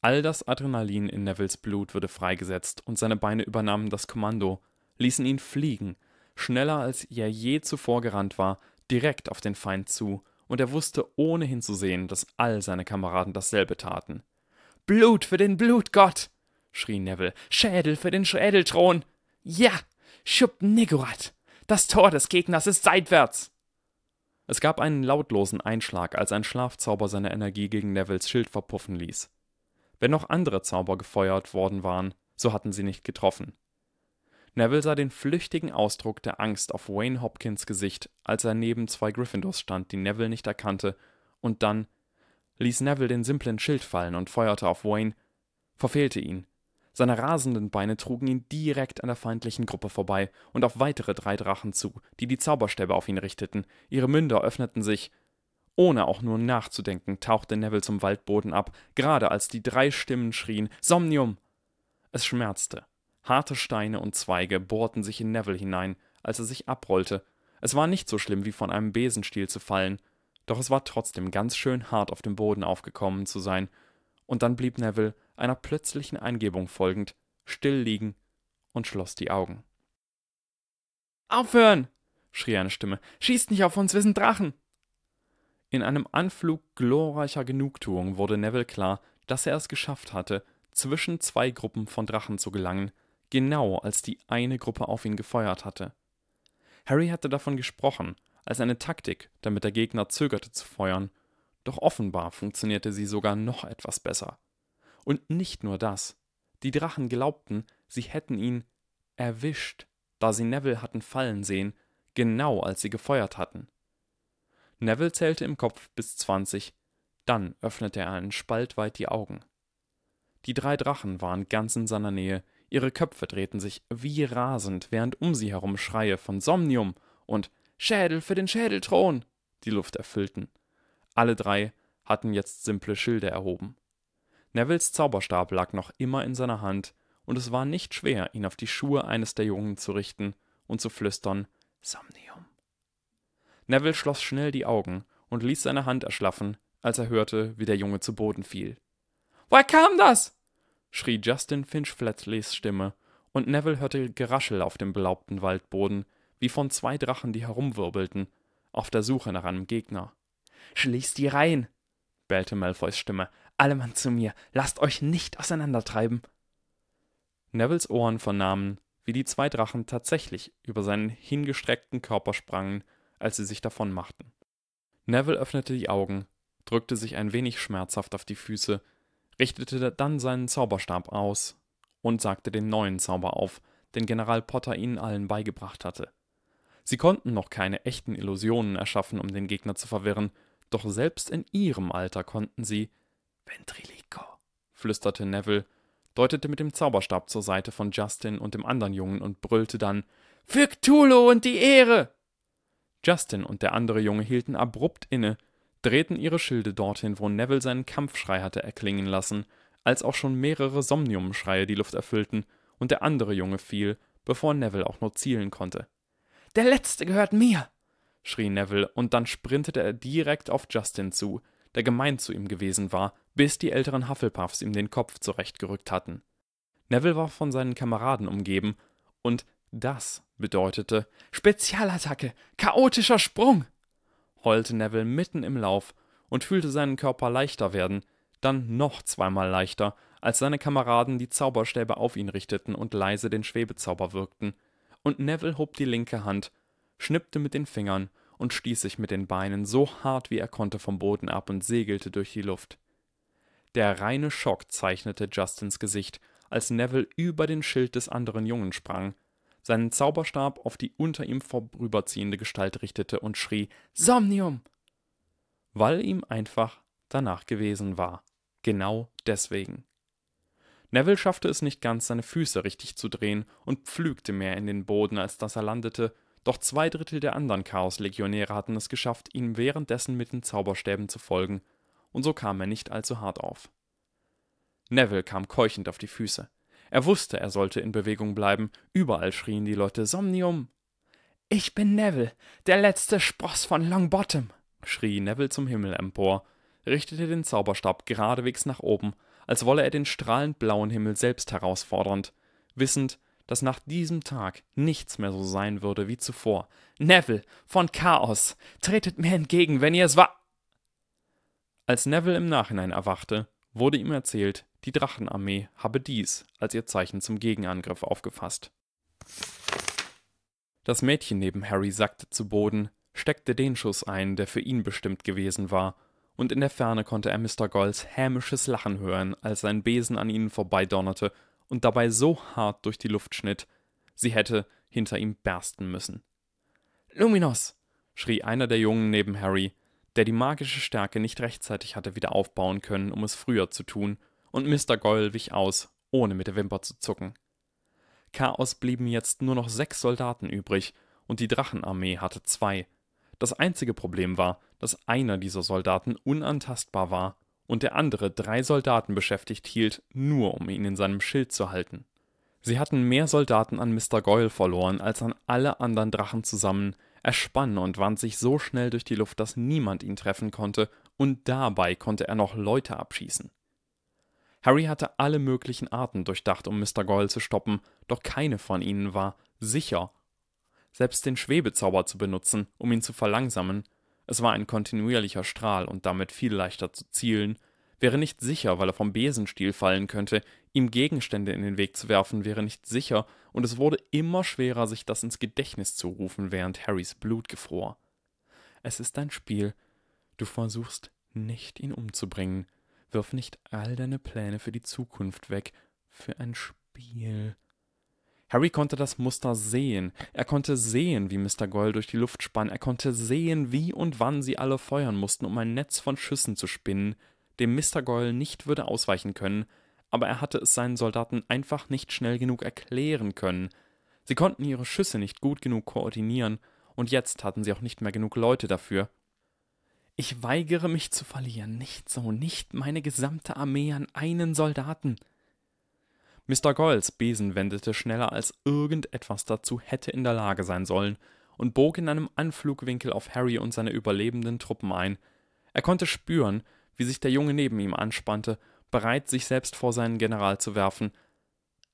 All das Adrenalin in Nevilles Blut wurde freigesetzt und seine Beine übernahmen das Kommando, ließen ihn fliegen, schneller als er je zuvor gerannt war, direkt auf den Feind zu und er wusste ohne hinzusehen, dass all seine Kameraden dasselbe taten. Blut für den Blutgott! schrie Neville. Schädel für den Schädelthron! Ja! Schub Nigurat! Das Tor des Gegners ist seitwärts! Es gab einen lautlosen Einschlag, als ein Schlafzauber seine Energie gegen Nevilles Schild verpuffen ließ. Wenn noch andere Zauber gefeuert worden waren, so hatten sie nicht getroffen. Neville sah den flüchtigen Ausdruck der Angst auf Wayne Hopkins Gesicht, als er neben zwei Gryffindors stand, die Neville nicht erkannte, und dann ließ Neville den simplen Schild fallen und feuerte auf Wayne, verfehlte ihn. Seine rasenden Beine trugen ihn direkt an der feindlichen Gruppe vorbei und auf weitere drei Drachen zu, die die Zauberstäbe auf ihn richteten. Ihre Münder öffneten sich. Ohne auch nur nachzudenken, tauchte Neville zum Waldboden ab, gerade als die drei Stimmen schrien: Somnium! Es schmerzte. Harte Steine und Zweige bohrten sich in Neville hinein, als er sich abrollte. Es war nicht so schlimm wie von einem Besenstiel zu fallen, doch es war trotzdem ganz schön hart auf dem Boden aufgekommen zu sein, und dann blieb Neville, einer plötzlichen Eingebung folgend, still liegen und schloss die Augen. Aufhören! schrie eine Stimme. Schießt nicht auf uns, wir sind Drachen! In einem Anflug glorreicher Genugtuung wurde Neville klar, dass er es geschafft hatte, zwischen zwei Gruppen von Drachen zu gelangen, genau als die eine Gruppe auf ihn gefeuert hatte. Harry hatte davon gesprochen, als eine Taktik, damit der Gegner zögerte zu feuern, doch offenbar funktionierte sie sogar noch etwas besser. Und nicht nur das. Die Drachen glaubten, sie hätten ihn erwischt, da sie Neville hatten fallen sehen, genau als sie gefeuert hatten. Neville zählte im Kopf bis zwanzig, dann öffnete er einen Spalt weit die Augen. Die drei Drachen waren ganz in seiner Nähe, Ihre Köpfe drehten sich wie rasend, während um sie herum Schreie von Somnium und Schädel für den Schädelthron die Luft erfüllten. Alle drei hatten jetzt simple Schilde erhoben. Nevilles Zauberstab lag noch immer in seiner Hand, und es war nicht schwer, ihn auf die Schuhe eines der Jungen zu richten und zu flüstern Somnium. Neville schloss schnell die Augen und ließ seine Hand erschlaffen, als er hörte, wie der Junge zu Boden fiel. Woher kam das? Schrie Justin Finch Flatleys Stimme, und Neville hörte Geraschel auf dem belaubten Waldboden, wie von zwei Drachen, die herumwirbelten, auf der Suche nach einem Gegner. Schließt die Reihen, bellte Malfoys Stimme. Alle Mann zu mir, lasst euch nicht auseinandertreiben. Nevilles Ohren vernahmen, wie die zwei Drachen tatsächlich über seinen hingestreckten Körper sprangen, als sie sich davon machten. Neville öffnete die Augen, drückte sich ein wenig schmerzhaft auf die Füße, richtete dann seinen Zauberstab aus und sagte den neuen Zauber auf, den General Potter ihnen allen beigebracht hatte. Sie konnten noch keine echten Illusionen erschaffen, um den Gegner zu verwirren, doch selbst in ihrem Alter konnten sie Ventrilico, flüsterte Neville, deutete mit dem Zauberstab zur Seite von Justin und dem anderen Jungen und brüllte dann Für Cthulhu und die Ehre! Justin und der andere Junge hielten abrupt inne, drehten ihre Schilde dorthin, wo Neville seinen Kampfschrei hatte erklingen lassen, als auch schon mehrere Somnium-Schreie die Luft erfüllten, und der andere Junge fiel, bevor Neville auch nur zielen konnte. Der letzte gehört mir! schrie Neville, und dann sprintete er direkt auf Justin zu, der gemein zu ihm gewesen war, bis die älteren Hufflepuffs ihm den Kopf zurechtgerückt hatten. Neville war von seinen Kameraden umgeben, und das bedeutete Spezialattacke, chaotischer Sprung, heulte Neville mitten im Lauf und fühlte seinen Körper leichter werden, dann noch zweimal leichter, als seine Kameraden die Zauberstäbe auf ihn richteten und leise den Schwebezauber wirkten, und Neville hob die linke Hand, schnippte mit den Fingern und stieß sich mit den Beinen so hart wie er konnte vom Boden ab und segelte durch die Luft. Der reine Schock zeichnete Justins Gesicht, als Neville über den Schild des anderen Jungen sprang, seinen Zauberstab auf die unter ihm vorüberziehende Gestalt richtete und schrie Somnium. Weil ihm einfach danach gewesen war. Genau deswegen. Neville schaffte es nicht ganz, seine Füße richtig zu drehen und pflügte mehr in den Boden, als dass er landete, doch zwei Drittel der anderen Chaos-Legionäre hatten es geschafft, ihm währenddessen mit den Zauberstäben zu folgen, und so kam er nicht allzu hart auf. Neville kam keuchend auf die Füße. Er wusste, er sollte in Bewegung bleiben. Überall schrien die Leute Somnium. Ich bin Neville, der letzte Spross von Longbottom, schrie Neville zum Himmel empor, richtete den Zauberstab geradewegs nach oben, als wolle er den strahlend blauen Himmel selbst herausfordernd, wissend, dass nach diesem Tag nichts mehr so sein würde wie zuvor. Neville von Chaos, tretet mir entgegen, wenn ihr es war. Als Neville im Nachhinein erwachte, wurde ihm erzählt, die Drachenarmee habe dies als ihr Zeichen zum Gegenangriff aufgefasst. Das Mädchen neben Harry sackte zu Boden, steckte den Schuss ein, der für ihn bestimmt gewesen war, und in der Ferne konnte er Mr. Golds hämisches Lachen hören, als sein Besen an ihnen vorbeidonnerte und dabei so hart durch die Luft schnitt, sie hätte hinter ihm bersten müssen. Luminos! schrie einer der Jungen neben Harry, der die magische Stärke nicht rechtzeitig hatte wieder aufbauen können, um es früher zu tun, und Mr. Goyle wich aus, ohne mit der Wimper zu zucken. Chaos blieben jetzt nur noch sechs Soldaten übrig, und die Drachenarmee hatte zwei. Das einzige Problem war, dass einer dieser Soldaten unantastbar war und der andere drei Soldaten beschäftigt hielt, nur um ihn in seinem Schild zu halten. Sie hatten mehr Soldaten an Mr. Goyle verloren als an alle anderen Drachen zusammen, er spann und wand sich so schnell durch die Luft, dass niemand ihn treffen konnte, und dabei konnte er noch Leute abschießen. Harry hatte alle möglichen Arten durchdacht, um Mr. Goyle zu stoppen, doch keine von ihnen war sicher. Selbst den Schwebezauber zu benutzen, um ihn zu verlangsamen, es war ein kontinuierlicher Strahl und damit viel leichter zu zielen, wäre nicht sicher, weil er vom Besenstiel fallen könnte, ihm Gegenstände in den Weg zu werfen wäre nicht sicher, und es wurde immer schwerer, sich das ins Gedächtnis zu rufen, während Harrys Blut gefror. Es ist ein Spiel. Du versuchst nicht, ihn umzubringen, Wirf nicht all deine Pläne für die Zukunft weg. Für ein Spiel. Harry konnte das Muster sehen. Er konnte sehen, wie Mr. Goyle durch die Luft spann. Er konnte sehen, wie und wann sie alle feuern mussten, um ein Netz von Schüssen zu spinnen, dem Mr. Goyle nicht würde ausweichen können, aber er hatte es seinen Soldaten einfach nicht schnell genug erklären können. Sie konnten ihre Schüsse nicht gut genug koordinieren, und jetzt hatten sie auch nicht mehr genug Leute dafür. Ich weigere mich zu verlieren, nicht so, nicht meine gesamte Armee an einen Soldaten. Mr. Goyles Besen wendete schneller als irgendetwas dazu hätte in der Lage sein sollen und bog in einem Anflugwinkel auf Harry und seine überlebenden Truppen ein. Er konnte spüren, wie sich der Junge neben ihm anspannte, bereit, sich selbst vor seinen General zu werfen.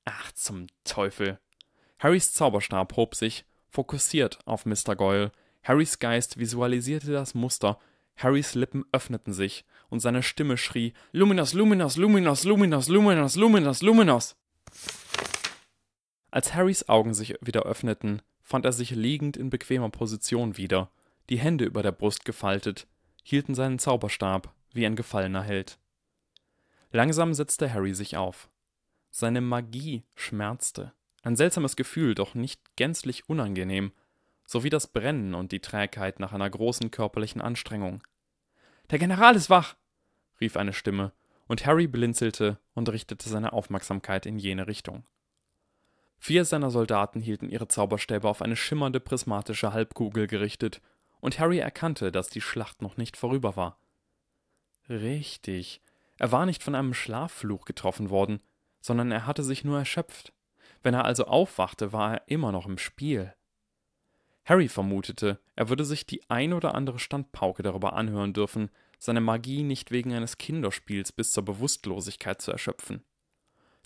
Ach, zum Teufel. Harrys Zauberstab hob sich, fokussiert auf Mr. Goyle. Harrys Geist visualisierte das Muster. Harrys Lippen öffneten sich und seine Stimme schrie: Luminos, Luminos, Luminos, Luminos, Luminos, Luminos, Luminos. Als Harrys Augen sich wieder öffneten, fand er sich liegend in bequemer Position wieder, die Hände über der Brust gefaltet, hielten seinen Zauberstab wie ein gefallener Held. Langsam setzte Harry sich auf. Seine Magie schmerzte. Ein seltsames Gefühl, doch nicht gänzlich unangenehm, sowie das Brennen und die Trägheit nach einer großen körperlichen Anstrengung. Der General ist wach, rief eine Stimme, und Harry blinzelte und richtete seine Aufmerksamkeit in jene Richtung. Vier seiner Soldaten hielten ihre Zauberstäbe auf eine schimmernde prismatische Halbkugel gerichtet, und Harry erkannte, dass die Schlacht noch nicht vorüber war. Richtig, er war nicht von einem Schlaffluch getroffen worden, sondern er hatte sich nur erschöpft. Wenn er also aufwachte, war er immer noch im Spiel. Harry vermutete, er würde sich die ein oder andere Standpauke darüber anhören dürfen, seine Magie nicht wegen eines Kinderspiels bis zur Bewusstlosigkeit zu erschöpfen.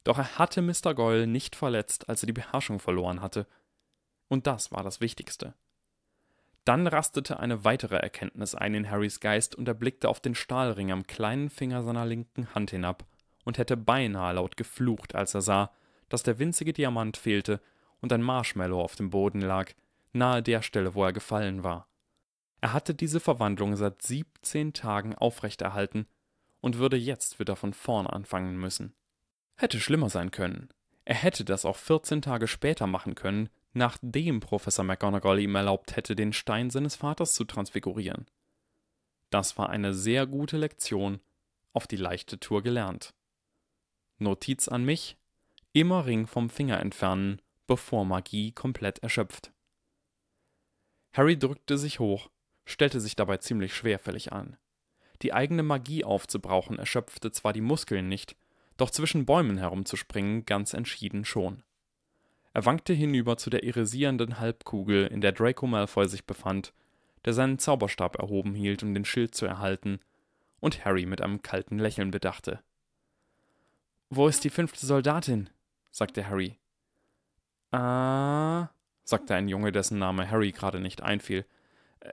Doch er hatte Mr. Goyle nicht verletzt, als er die Beherrschung verloren hatte. Und das war das Wichtigste. Dann rastete eine weitere Erkenntnis ein in Harrys Geist und er blickte auf den Stahlring am kleinen Finger seiner linken Hand hinab und hätte beinahe laut geflucht, als er sah, dass der winzige Diamant fehlte und ein Marshmallow auf dem Boden lag, nahe der Stelle, wo er gefallen war. Er hatte diese Verwandlung seit 17 Tagen aufrechterhalten und würde jetzt wieder von vorn anfangen müssen. Hätte schlimmer sein können. Er hätte das auch 14 Tage später machen können, nachdem Professor McGonagall ihm erlaubt hätte, den Stein seines Vaters zu transfigurieren. Das war eine sehr gute Lektion, auf die leichte Tour gelernt. Notiz an mich: immer Ring vom Finger entfernen, bevor Magie komplett erschöpft. Harry drückte sich hoch, stellte sich dabei ziemlich schwerfällig an. Die eigene Magie aufzubrauchen erschöpfte zwar die Muskeln nicht, doch zwischen Bäumen herumzuspringen ganz entschieden schon. Er wankte hinüber zu der irisierenden Halbkugel, in der Draco Malfoy sich befand, der seinen Zauberstab erhoben hielt, um den Schild zu erhalten, und Harry mit einem kalten Lächeln bedachte. Wo ist die fünfte Soldatin? sagte Harry. Ah, sagte ein Junge, dessen Name Harry gerade nicht einfiel.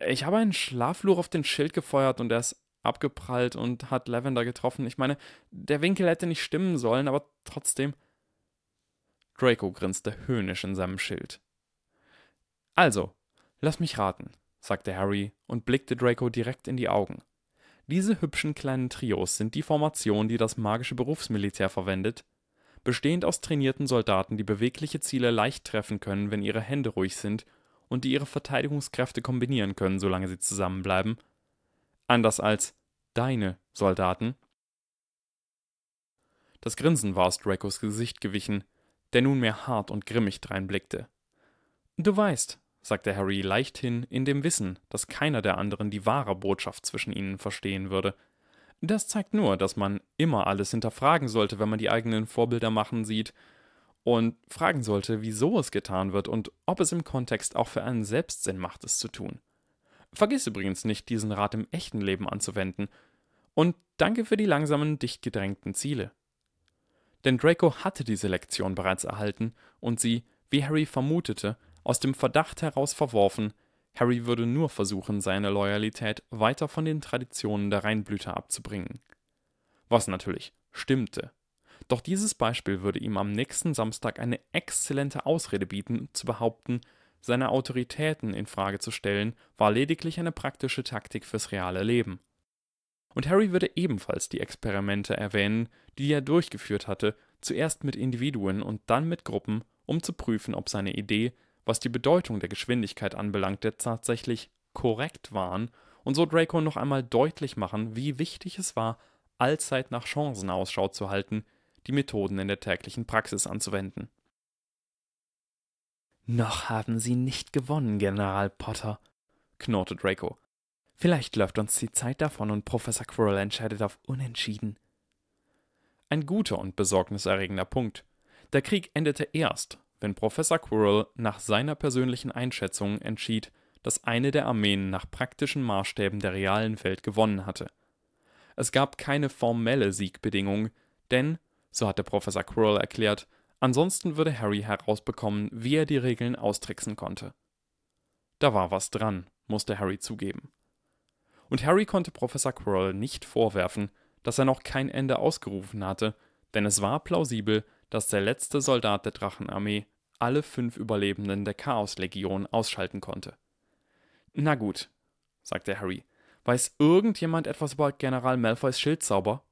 Ich habe einen Schlafluch auf den Schild gefeuert und er ist abgeprallt und hat Lavender getroffen. Ich meine, der Winkel hätte nicht stimmen sollen, aber trotzdem. Draco grinste höhnisch in seinem Schild. Also, lass mich raten, sagte Harry und blickte Draco direkt in die Augen. Diese hübschen kleinen Trios sind die Formation, die das magische Berufsmilitär verwendet, bestehend aus trainierten Soldaten, die bewegliche Ziele leicht treffen können, wenn ihre Hände ruhig sind und die ihre Verteidigungskräfte kombinieren können, solange sie zusammenbleiben. Anders als deine Soldaten. Das Grinsen war aus Dracos Gesicht gewichen, der nunmehr hart und grimmig dreinblickte. Du weißt, sagte Harry leichthin, in dem Wissen, dass keiner der anderen die wahre Botschaft zwischen ihnen verstehen würde. Das zeigt nur, dass man immer alles hinterfragen sollte, wenn man die eigenen Vorbilder machen sieht, und fragen sollte, wieso es getan wird und ob es im Kontext auch für einen selbst Sinn macht, es zu tun. Vergiss übrigens nicht, diesen Rat im echten Leben anzuwenden. Und danke für die langsamen, dicht gedrängten Ziele. Denn Draco hatte diese Lektion bereits erhalten und sie, wie Harry vermutete, aus dem Verdacht heraus verworfen, Harry würde nur versuchen, seine Loyalität weiter von den Traditionen der Reinblüter abzubringen. Was natürlich stimmte. Doch dieses Beispiel würde ihm am nächsten Samstag eine exzellente Ausrede bieten, zu behaupten, seine Autoritäten in Frage zu stellen, war lediglich eine praktische Taktik fürs reale Leben. Und Harry würde ebenfalls die Experimente erwähnen, die er durchgeführt hatte, zuerst mit Individuen und dann mit Gruppen, um zu prüfen, ob seine Idee, was die Bedeutung der Geschwindigkeit anbelangte, tatsächlich korrekt waren und so Draco noch einmal deutlich machen, wie wichtig es war, allzeit nach Chancen Ausschau zu halten, die Methoden in der täglichen Praxis anzuwenden. Noch haben Sie nicht gewonnen, General Potter, knurrte Draco. Vielleicht läuft uns die Zeit davon und Professor Quirrell entscheidet auf Unentschieden. Ein guter und besorgniserregender Punkt. Der Krieg endete erst, wenn Professor Quirrell nach seiner persönlichen Einschätzung entschied, dass eine der Armeen nach praktischen Maßstäben der realen Welt gewonnen hatte. Es gab keine formelle Siegbedingung, denn, so hatte Professor Quirrell erklärt, Ansonsten würde Harry herausbekommen, wie er die Regeln austricksen konnte. Da war was dran, musste Harry zugeben. Und Harry konnte Professor Quirrell nicht vorwerfen, dass er noch kein Ende ausgerufen hatte, denn es war plausibel, dass der letzte Soldat der Drachenarmee alle fünf Überlebenden der Chaoslegion ausschalten konnte. Na gut, sagte Harry. Weiß irgendjemand etwas über General Malfoys Schildzauber?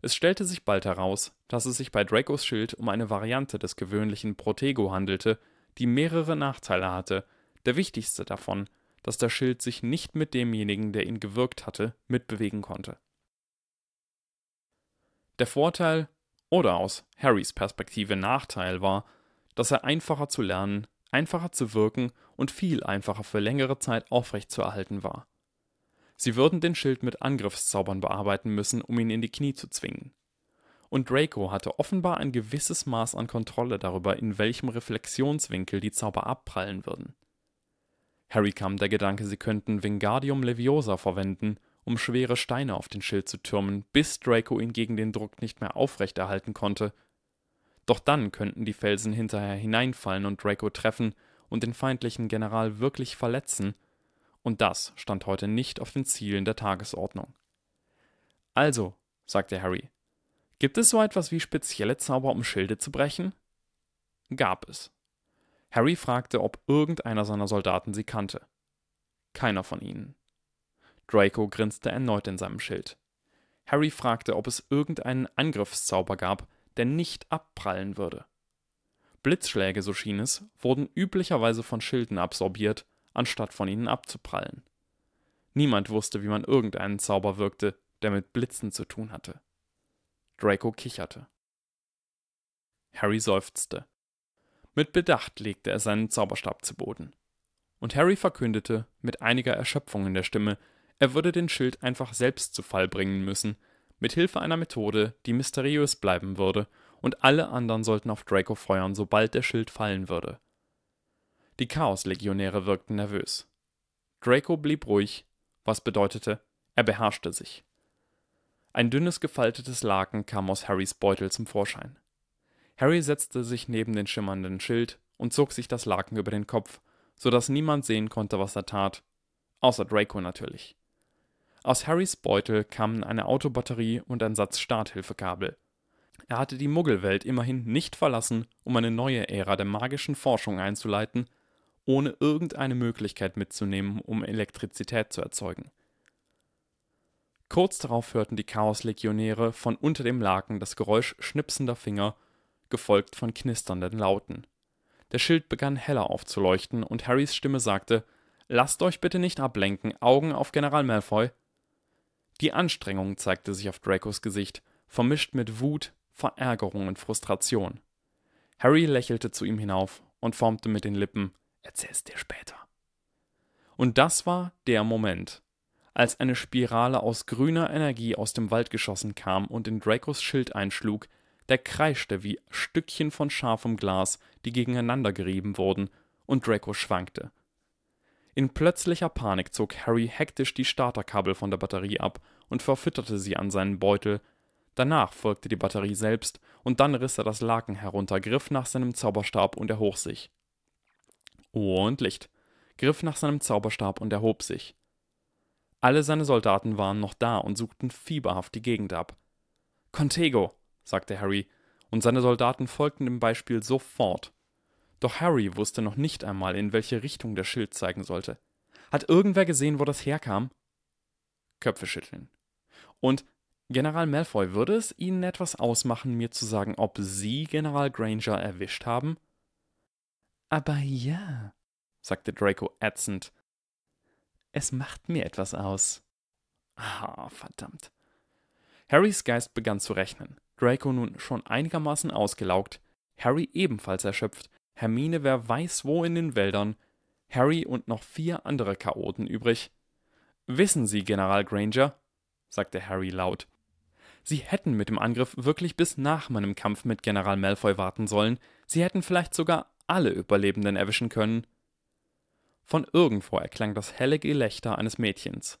Es stellte sich bald heraus, dass es sich bei Dracos Schild um eine Variante des gewöhnlichen Protego handelte, die mehrere Nachteile hatte, der wichtigste davon, dass der Schild sich nicht mit demjenigen, der ihn gewirkt hatte, mitbewegen konnte. Der Vorteil oder aus Harrys Perspektive Nachteil war, dass er einfacher zu lernen, einfacher zu wirken und viel einfacher für längere Zeit aufrechtzuerhalten war. Sie würden den Schild mit Angriffszaubern bearbeiten müssen, um ihn in die Knie zu zwingen. Und Draco hatte offenbar ein gewisses Maß an Kontrolle darüber, in welchem Reflexionswinkel die Zauber abprallen würden. Harry kam der Gedanke, sie könnten Wingardium Leviosa verwenden, um schwere Steine auf den Schild zu türmen, bis Draco ihn gegen den Druck nicht mehr aufrechterhalten konnte. Doch dann könnten die Felsen hinterher hineinfallen und Draco treffen und den feindlichen General wirklich verletzen, und das stand heute nicht auf den Zielen der Tagesordnung. Also, sagte Harry, gibt es so etwas wie spezielle Zauber, um Schilde zu brechen? Gab es. Harry fragte, ob irgendeiner seiner Soldaten sie kannte. Keiner von ihnen. Draco grinste erneut in seinem Schild. Harry fragte, ob es irgendeinen Angriffszauber gab, der nicht abprallen würde. Blitzschläge, so schien es, wurden üblicherweise von Schilden absorbiert, anstatt von ihnen abzuprallen. Niemand wusste, wie man irgendeinen Zauber wirkte, der mit Blitzen zu tun hatte. Draco kicherte. Harry seufzte. Mit Bedacht legte er seinen Zauberstab zu Boden. Und Harry verkündete, mit einiger Erschöpfung in der Stimme, er würde den Schild einfach selbst zu Fall bringen müssen, mit Hilfe einer Methode, die mysteriös bleiben würde, und alle anderen sollten auf Draco feuern, sobald der Schild fallen würde. Die Chaos-Legionäre wirkten nervös. Draco blieb ruhig, was bedeutete, er beherrschte sich. Ein dünnes gefaltetes Laken kam aus Harrys Beutel zum Vorschein. Harry setzte sich neben den schimmernden Schild und zog sich das Laken über den Kopf, so dass niemand sehen konnte, was er tat, außer Draco natürlich. Aus Harrys Beutel kamen eine Autobatterie und ein Satz Starthilfekabel. Er hatte die Muggelwelt immerhin nicht verlassen, um eine neue Ära der magischen Forschung einzuleiten, ohne irgendeine Möglichkeit mitzunehmen, um Elektrizität zu erzeugen. Kurz darauf hörten die Chaoslegionäre von unter dem Laken das Geräusch schnipsender Finger, gefolgt von knisternden Lauten. Der Schild begann heller aufzuleuchten und Harrys Stimme sagte: Lasst euch bitte nicht ablenken, Augen auf General Malfoy. Die Anstrengung zeigte sich auf Dracos Gesicht, vermischt mit Wut, Verärgerung und Frustration. Harry lächelte zu ihm hinauf und formte mit den Lippen Erzähl's dir später. Und das war der Moment, als eine Spirale aus grüner Energie aus dem Wald geschossen kam und in Dracos Schild einschlug, der kreischte wie Stückchen von scharfem Glas, die gegeneinander gerieben wurden, und Draco schwankte. In plötzlicher Panik zog Harry hektisch die Starterkabel von der Batterie ab und verfütterte sie an seinen Beutel. Danach folgte die Batterie selbst, und dann riss er das Laken herunter, griff nach seinem Zauberstab und erhob sich. Und Licht, griff nach seinem Zauberstab und erhob sich. Alle seine Soldaten waren noch da und suchten fieberhaft die Gegend ab. Contego, sagte Harry, und seine Soldaten folgten dem Beispiel sofort. Doch Harry wusste noch nicht einmal, in welche Richtung der Schild zeigen sollte. Hat irgendwer gesehen, wo das herkam? Köpfe schütteln. Und General Malfoy, würde es Ihnen etwas ausmachen, mir zu sagen, ob Sie General Granger erwischt haben? Aber ja, sagte Draco ätzend. Es macht mir etwas aus. Ah, verdammt. Harrys Geist begann zu rechnen. Draco nun schon einigermaßen ausgelaugt, Harry ebenfalls erschöpft, Hermine wer weiß wo in den Wäldern, Harry und noch vier andere Chaoten übrig. Wissen Sie, General Granger, sagte Harry laut, Sie hätten mit dem Angriff wirklich bis nach meinem Kampf mit General Malfoy warten sollen, Sie hätten vielleicht sogar alle Überlebenden erwischen können. Von irgendwo erklang das helle Gelächter eines Mädchens.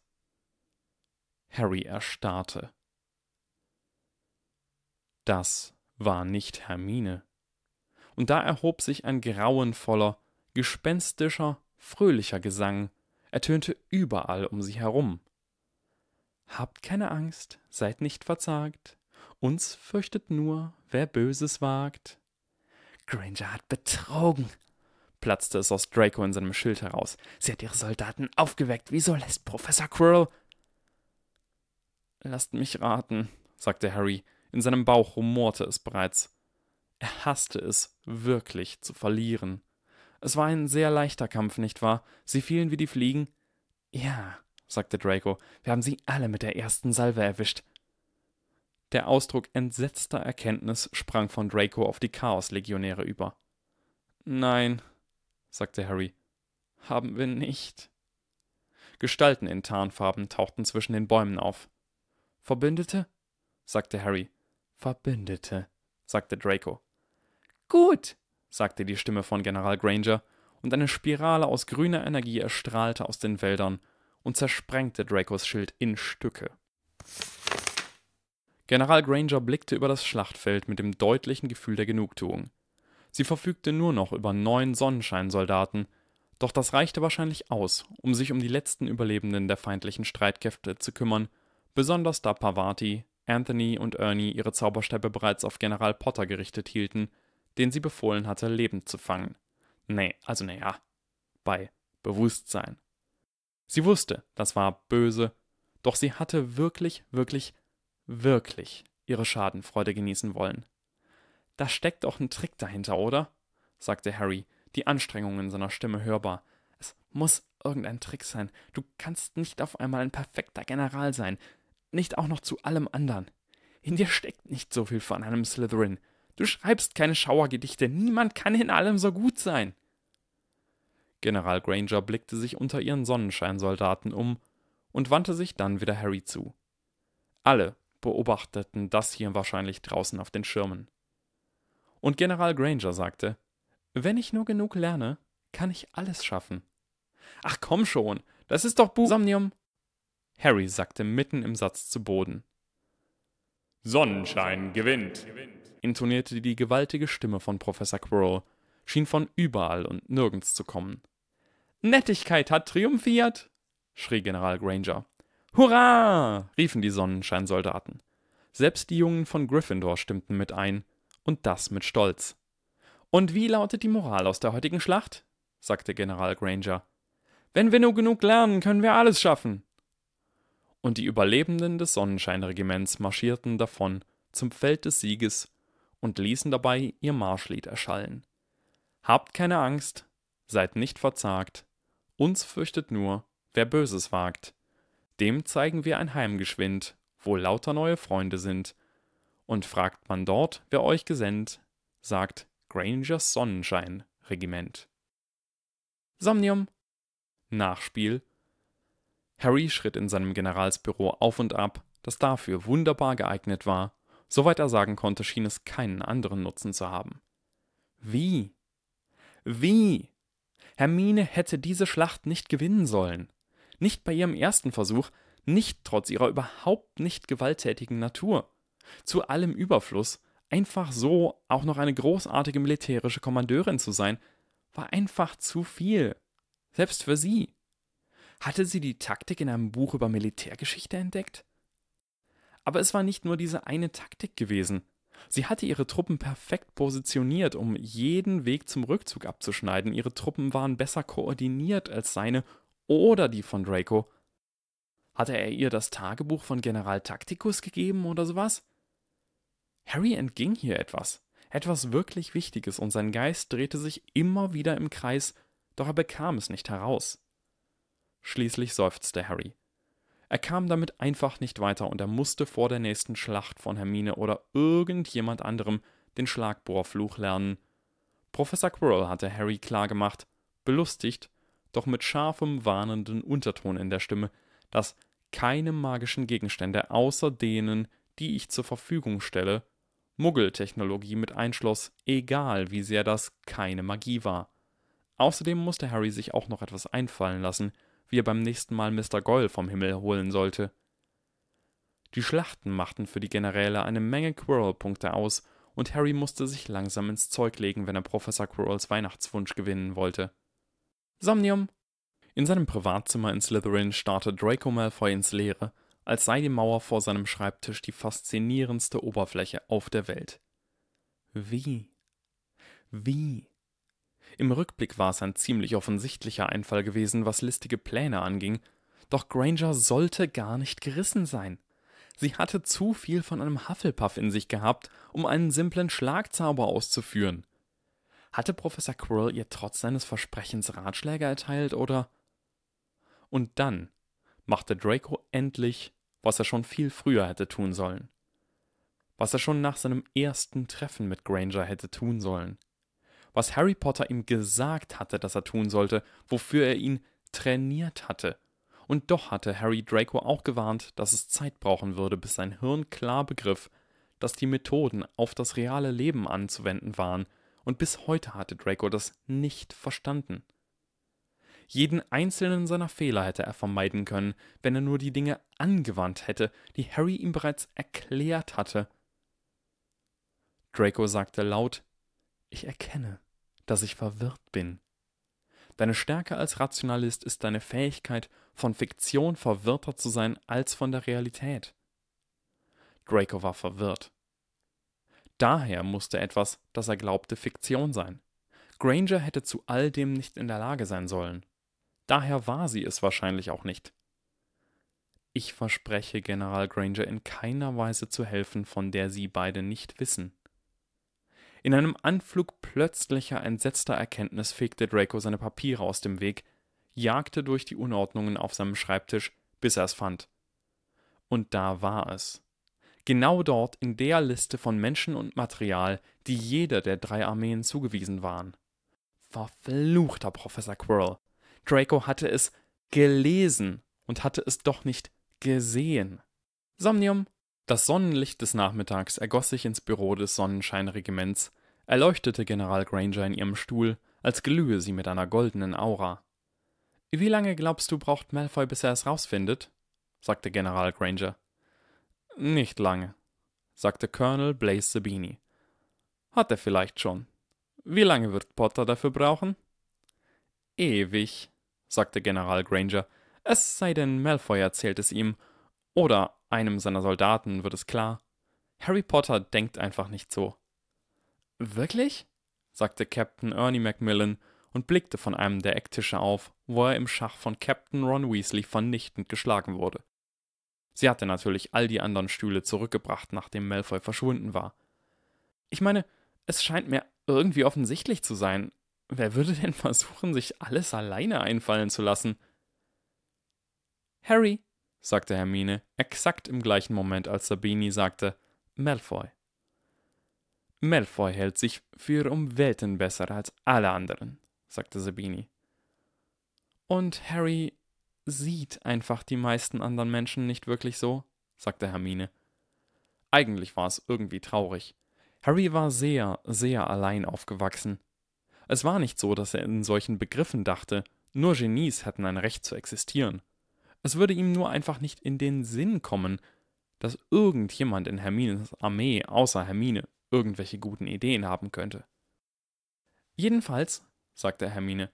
Harry erstarrte. Das war nicht Hermine. Und da erhob sich ein grauenvoller, gespenstischer, fröhlicher Gesang, ertönte überall um sie herum. Habt keine Angst, seid nicht verzagt, uns fürchtet nur, wer Böses wagt. Granger hat betrogen, platzte es aus Draco in seinem Schild heraus. Sie hat ihre Soldaten aufgeweckt. Wieso lässt Professor Quirrell? Lasst mich raten, sagte Harry. In seinem Bauch rumorte es bereits. Er hasste es, wirklich zu verlieren. Es war ein sehr leichter Kampf, nicht wahr? Sie fielen wie die Fliegen. Ja, sagte Draco, wir haben sie alle mit der ersten Salve erwischt. Der Ausdruck entsetzter Erkenntnis sprang von Draco auf die Chaoslegionäre über. Nein, sagte Harry, haben wir nicht. Gestalten in Tarnfarben tauchten zwischen den Bäumen auf. Verbündete? sagte Harry. Verbündete, sagte Draco. Gut, sagte die Stimme von General Granger, und eine Spirale aus grüner Energie erstrahlte aus den Wäldern und zersprengte Dracos Schild in Stücke. General Granger blickte über das Schlachtfeld mit dem deutlichen Gefühl der Genugtuung. Sie verfügte nur noch über neun Sonnenscheinsoldaten, doch das reichte wahrscheinlich aus, um sich um die letzten Überlebenden der feindlichen Streitkräfte zu kümmern, besonders da Pavati, Anthony und Ernie ihre Zauberstäbe bereits auf General Potter gerichtet hielten, den sie befohlen hatte, lebend zu fangen. Nee, also naja, bei Bewusstsein. Sie wusste, das war böse, doch sie hatte wirklich, wirklich, wirklich ihre Schadenfreude genießen wollen. Da steckt doch ein Trick dahinter, oder? sagte Harry, die Anstrengung in seiner Stimme hörbar. Es muss irgendein Trick sein. Du kannst nicht auf einmal ein perfekter General sein. Nicht auch noch zu allem anderen. In dir steckt nicht so viel von einem Slytherin. Du schreibst keine Schauergedichte. Niemand kann in allem so gut sein. General Granger blickte sich unter ihren Sonnenscheinsoldaten um und wandte sich dann wieder Harry zu. Alle beobachteten das hier wahrscheinlich draußen auf den Schirmen. Und General Granger sagte, wenn ich nur genug lerne, kann ich alles schaffen. Ach komm schon, das ist doch Bu Somnium. Harry sackte mitten im Satz zu Boden. Sonnenschein gewinnt, intonierte die gewaltige Stimme von Professor Quirrell, schien von überall und nirgends zu kommen. Nettigkeit hat triumphiert, schrie General Granger. Hurra! riefen die Sonnenscheinsoldaten. Selbst die Jungen von Gryffindor stimmten mit ein, und das mit Stolz. Und wie lautet die Moral aus der heutigen Schlacht? sagte General Granger. Wenn wir nur genug lernen, können wir alles schaffen. Und die Überlebenden des Sonnenscheinregiments marschierten davon zum Feld des Sieges und ließen dabei ihr Marschlied erschallen. Habt keine Angst, seid nicht verzagt, uns fürchtet nur, wer Böses wagt. Dem zeigen wir ein Heim geschwind, wo lauter neue Freunde sind. Und fragt man dort, wer euch gesendet, sagt Grangers Sonnenschein Regiment. Somnium. Nachspiel. Harry schritt in seinem Generalsbüro auf und ab, das dafür wunderbar geeignet war, Soweit er sagen konnte, schien es keinen anderen Nutzen zu haben. Wie? Wie? Hermine hätte diese Schlacht nicht gewinnen sollen. Nicht bei ihrem ersten Versuch, nicht trotz ihrer überhaupt nicht gewalttätigen Natur. Zu allem Überfluss, einfach so auch noch eine großartige militärische Kommandeurin zu sein, war einfach zu viel. Selbst für sie. Hatte sie die Taktik in einem Buch über Militärgeschichte entdeckt? Aber es war nicht nur diese eine Taktik gewesen. Sie hatte ihre Truppen perfekt positioniert, um jeden Weg zum Rückzug abzuschneiden. Ihre Truppen waren besser koordiniert als seine oder die von Draco. Hatte er ihr das Tagebuch von General Tacticus gegeben oder sowas? Harry entging hier etwas, etwas wirklich Wichtiges, und sein Geist drehte sich immer wieder im Kreis, doch er bekam es nicht heraus. Schließlich seufzte Harry. Er kam damit einfach nicht weiter und er musste vor der nächsten Schlacht von Hermine oder irgendjemand anderem den Schlagbohrfluch lernen. Professor Quirrell hatte Harry klargemacht, belustigt, doch mit scharfem, warnenden Unterton in der Stimme, dass keine magischen Gegenstände außer denen, die ich zur Verfügung stelle, Muggeltechnologie mit einschloss, egal wie sehr das keine Magie war. Außerdem musste Harry sich auch noch etwas einfallen lassen, wie er beim nächsten Mal Mr. Goyle vom Himmel holen sollte. Die Schlachten machten für die Generäle eine Menge Quirrell-Punkte aus, und Harry musste sich langsam ins Zeug legen, wenn er Professor Quirrells Weihnachtswunsch gewinnen wollte. Somnium! In seinem Privatzimmer in Slytherin starrte Draco Malfoy ins Leere, als sei die Mauer vor seinem Schreibtisch die faszinierendste Oberfläche auf der Welt. Wie? Wie? Im Rückblick war es ein ziemlich offensichtlicher Einfall gewesen, was listige Pläne anging, doch Granger sollte gar nicht gerissen sein. Sie hatte zu viel von einem Hufflepuff in sich gehabt, um einen simplen Schlagzauber auszuführen. Hatte Professor Quirrell ihr trotz seines Versprechens Ratschläge erteilt oder? Und dann machte Draco endlich, was er schon viel früher hätte tun sollen. Was er schon nach seinem ersten Treffen mit Granger hätte tun sollen. Was Harry Potter ihm gesagt hatte, dass er tun sollte, wofür er ihn trainiert hatte und doch hatte Harry Draco auch gewarnt, dass es Zeit brauchen würde, bis sein Hirn klar begriff, dass die Methoden auf das reale Leben anzuwenden waren, und bis heute hatte Draco das nicht verstanden. Jeden einzelnen seiner Fehler hätte er vermeiden können, wenn er nur die Dinge angewandt hätte, die Harry ihm bereits erklärt hatte. Draco sagte laut Ich erkenne, dass ich verwirrt bin. Deine Stärke als Rationalist ist deine Fähigkeit, von Fiktion verwirrter zu sein als von der Realität. Draco war verwirrt. Daher musste etwas, das er glaubte, Fiktion sein. Granger hätte zu all dem nicht in der Lage sein sollen. Daher war sie es wahrscheinlich auch nicht. Ich verspreche General Granger in keiner Weise zu helfen, von der Sie beide nicht wissen. In einem Anflug plötzlicher, entsetzter Erkenntnis fegte Draco seine Papiere aus dem Weg, jagte durch die Unordnungen auf seinem Schreibtisch, bis er es fand. Und da war es. Genau dort in der Liste von Menschen und Material, die jeder der drei Armeen zugewiesen waren. Verfluchter Professor Quirrell. Draco hatte es gelesen und hatte es doch nicht gesehen. Somnium, das Sonnenlicht des Nachmittags ergoss sich ins Büro des Sonnenscheinregiments, erleuchtete General Granger in ihrem Stuhl, als glühe sie mit einer goldenen Aura. Wie lange glaubst du, braucht Malfoy, bis er es rausfindet? sagte General Granger. Nicht lange, sagte Colonel Blaze Sabini. Hat er vielleicht schon. Wie lange wird Potter dafür brauchen? Ewig, sagte General Granger, es sei denn, Malfoy erzählt es ihm, oder einem seiner Soldaten wird es klar. Harry Potter denkt einfach nicht so. Wirklich? sagte Captain Ernie Macmillan und blickte von einem der Ecktische auf, wo er im Schach von Captain Ron Weasley vernichtend geschlagen wurde. Sie hatte natürlich all die anderen Stühle zurückgebracht, nachdem Malfoy verschwunden war. Ich meine, es scheint mir irgendwie offensichtlich zu sein. Wer würde denn versuchen, sich alles alleine einfallen zu lassen? Harry, sagte Hermine, exakt im gleichen Moment, als Sabini sagte Malfoy. Malfoy hält sich für um Welten besser als alle anderen, sagte Sabini. Und Harry sieht einfach die meisten anderen Menschen nicht wirklich so, sagte Hermine. Eigentlich war es irgendwie traurig. Harry war sehr, sehr allein aufgewachsen. Es war nicht so, dass er in solchen Begriffen dachte, nur Genies hätten ein Recht zu existieren. Es würde ihm nur einfach nicht in den Sinn kommen, dass irgendjemand in Hermines Armee außer Hermine irgendwelche guten Ideen haben könnte. Jedenfalls, sagte Hermine,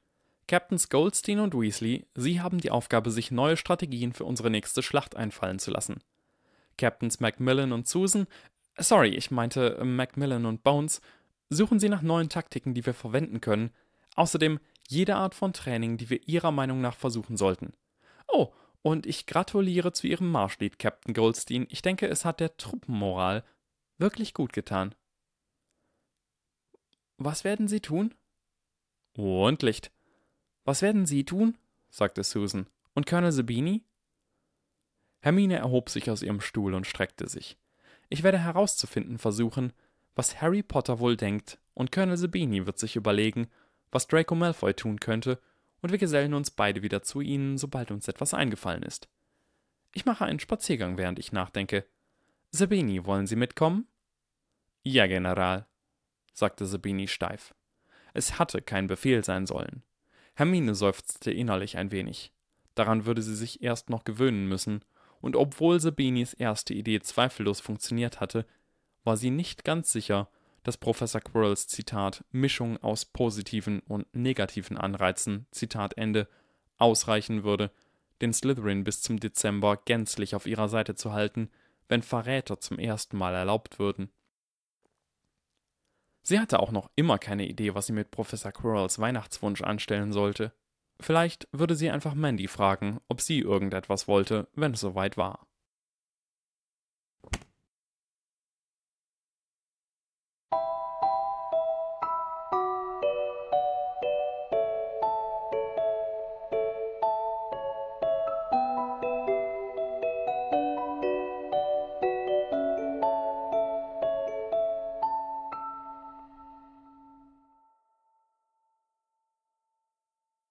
Captains Goldstein und Weasley, Sie haben die Aufgabe, sich neue Strategien für unsere nächste Schlacht einfallen zu lassen. Captains Macmillan und Susan, sorry, ich meinte äh, Macmillan und Bones, suchen Sie nach neuen Taktiken, die wir verwenden können. Außerdem jede Art von Training, die wir Ihrer Meinung nach versuchen sollten. Oh, und ich gratuliere zu Ihrem Marschlied, Captain Goldstein. Ich denke, es hat der Truppenmoral wirklich gut getan. Was werden Sie tun? Und Licht. Was werden Sie tun? sagte Susan. Und Colonel Sabini? Hermine erhob sich aus ihrem Stuhl und streckte sich. Ich werde herauszufinden versuchen, was Harry Potter wohl denkt, und Colonel Sabini wird sich überlegen, was Draco Malfoy tun könnte, und wir gesellen uns beide wieder zu ihnen, sobald uns etwas eingefallen ist. Ich mache einen Spaziergang, während ich nachdenke. Sabini, wollen Sie mitkommen? Ja, General, sagte Sabini steif. Es hatte kein Befehl sein sollen. Hermine seufzte innerlich ein wenig. Daran würde sie sich erst noch gewöhnen müssen, und obwohl Sabinis erste Idee zweifellos funktioniert hatte, war sie nicht ganz sicher, dass Professor Quirrells Zitat Mischung aus positiven und negativen Anreizen Zitat Ende ausreichen würde, den Slytherin bis zum Dezember gänzlich auf ihrer Seite zu halten, wenn Verräter zum ersten Mal erlaubt würden. Sie hatte auch noch immer keine Idee, was sie mit Professor Quirrells Weihnachtswunsch anstellen sollte. Vielleicht würde sie einfach Mandy fragen, ob sie irgendetwas wollte, wenn es soweit war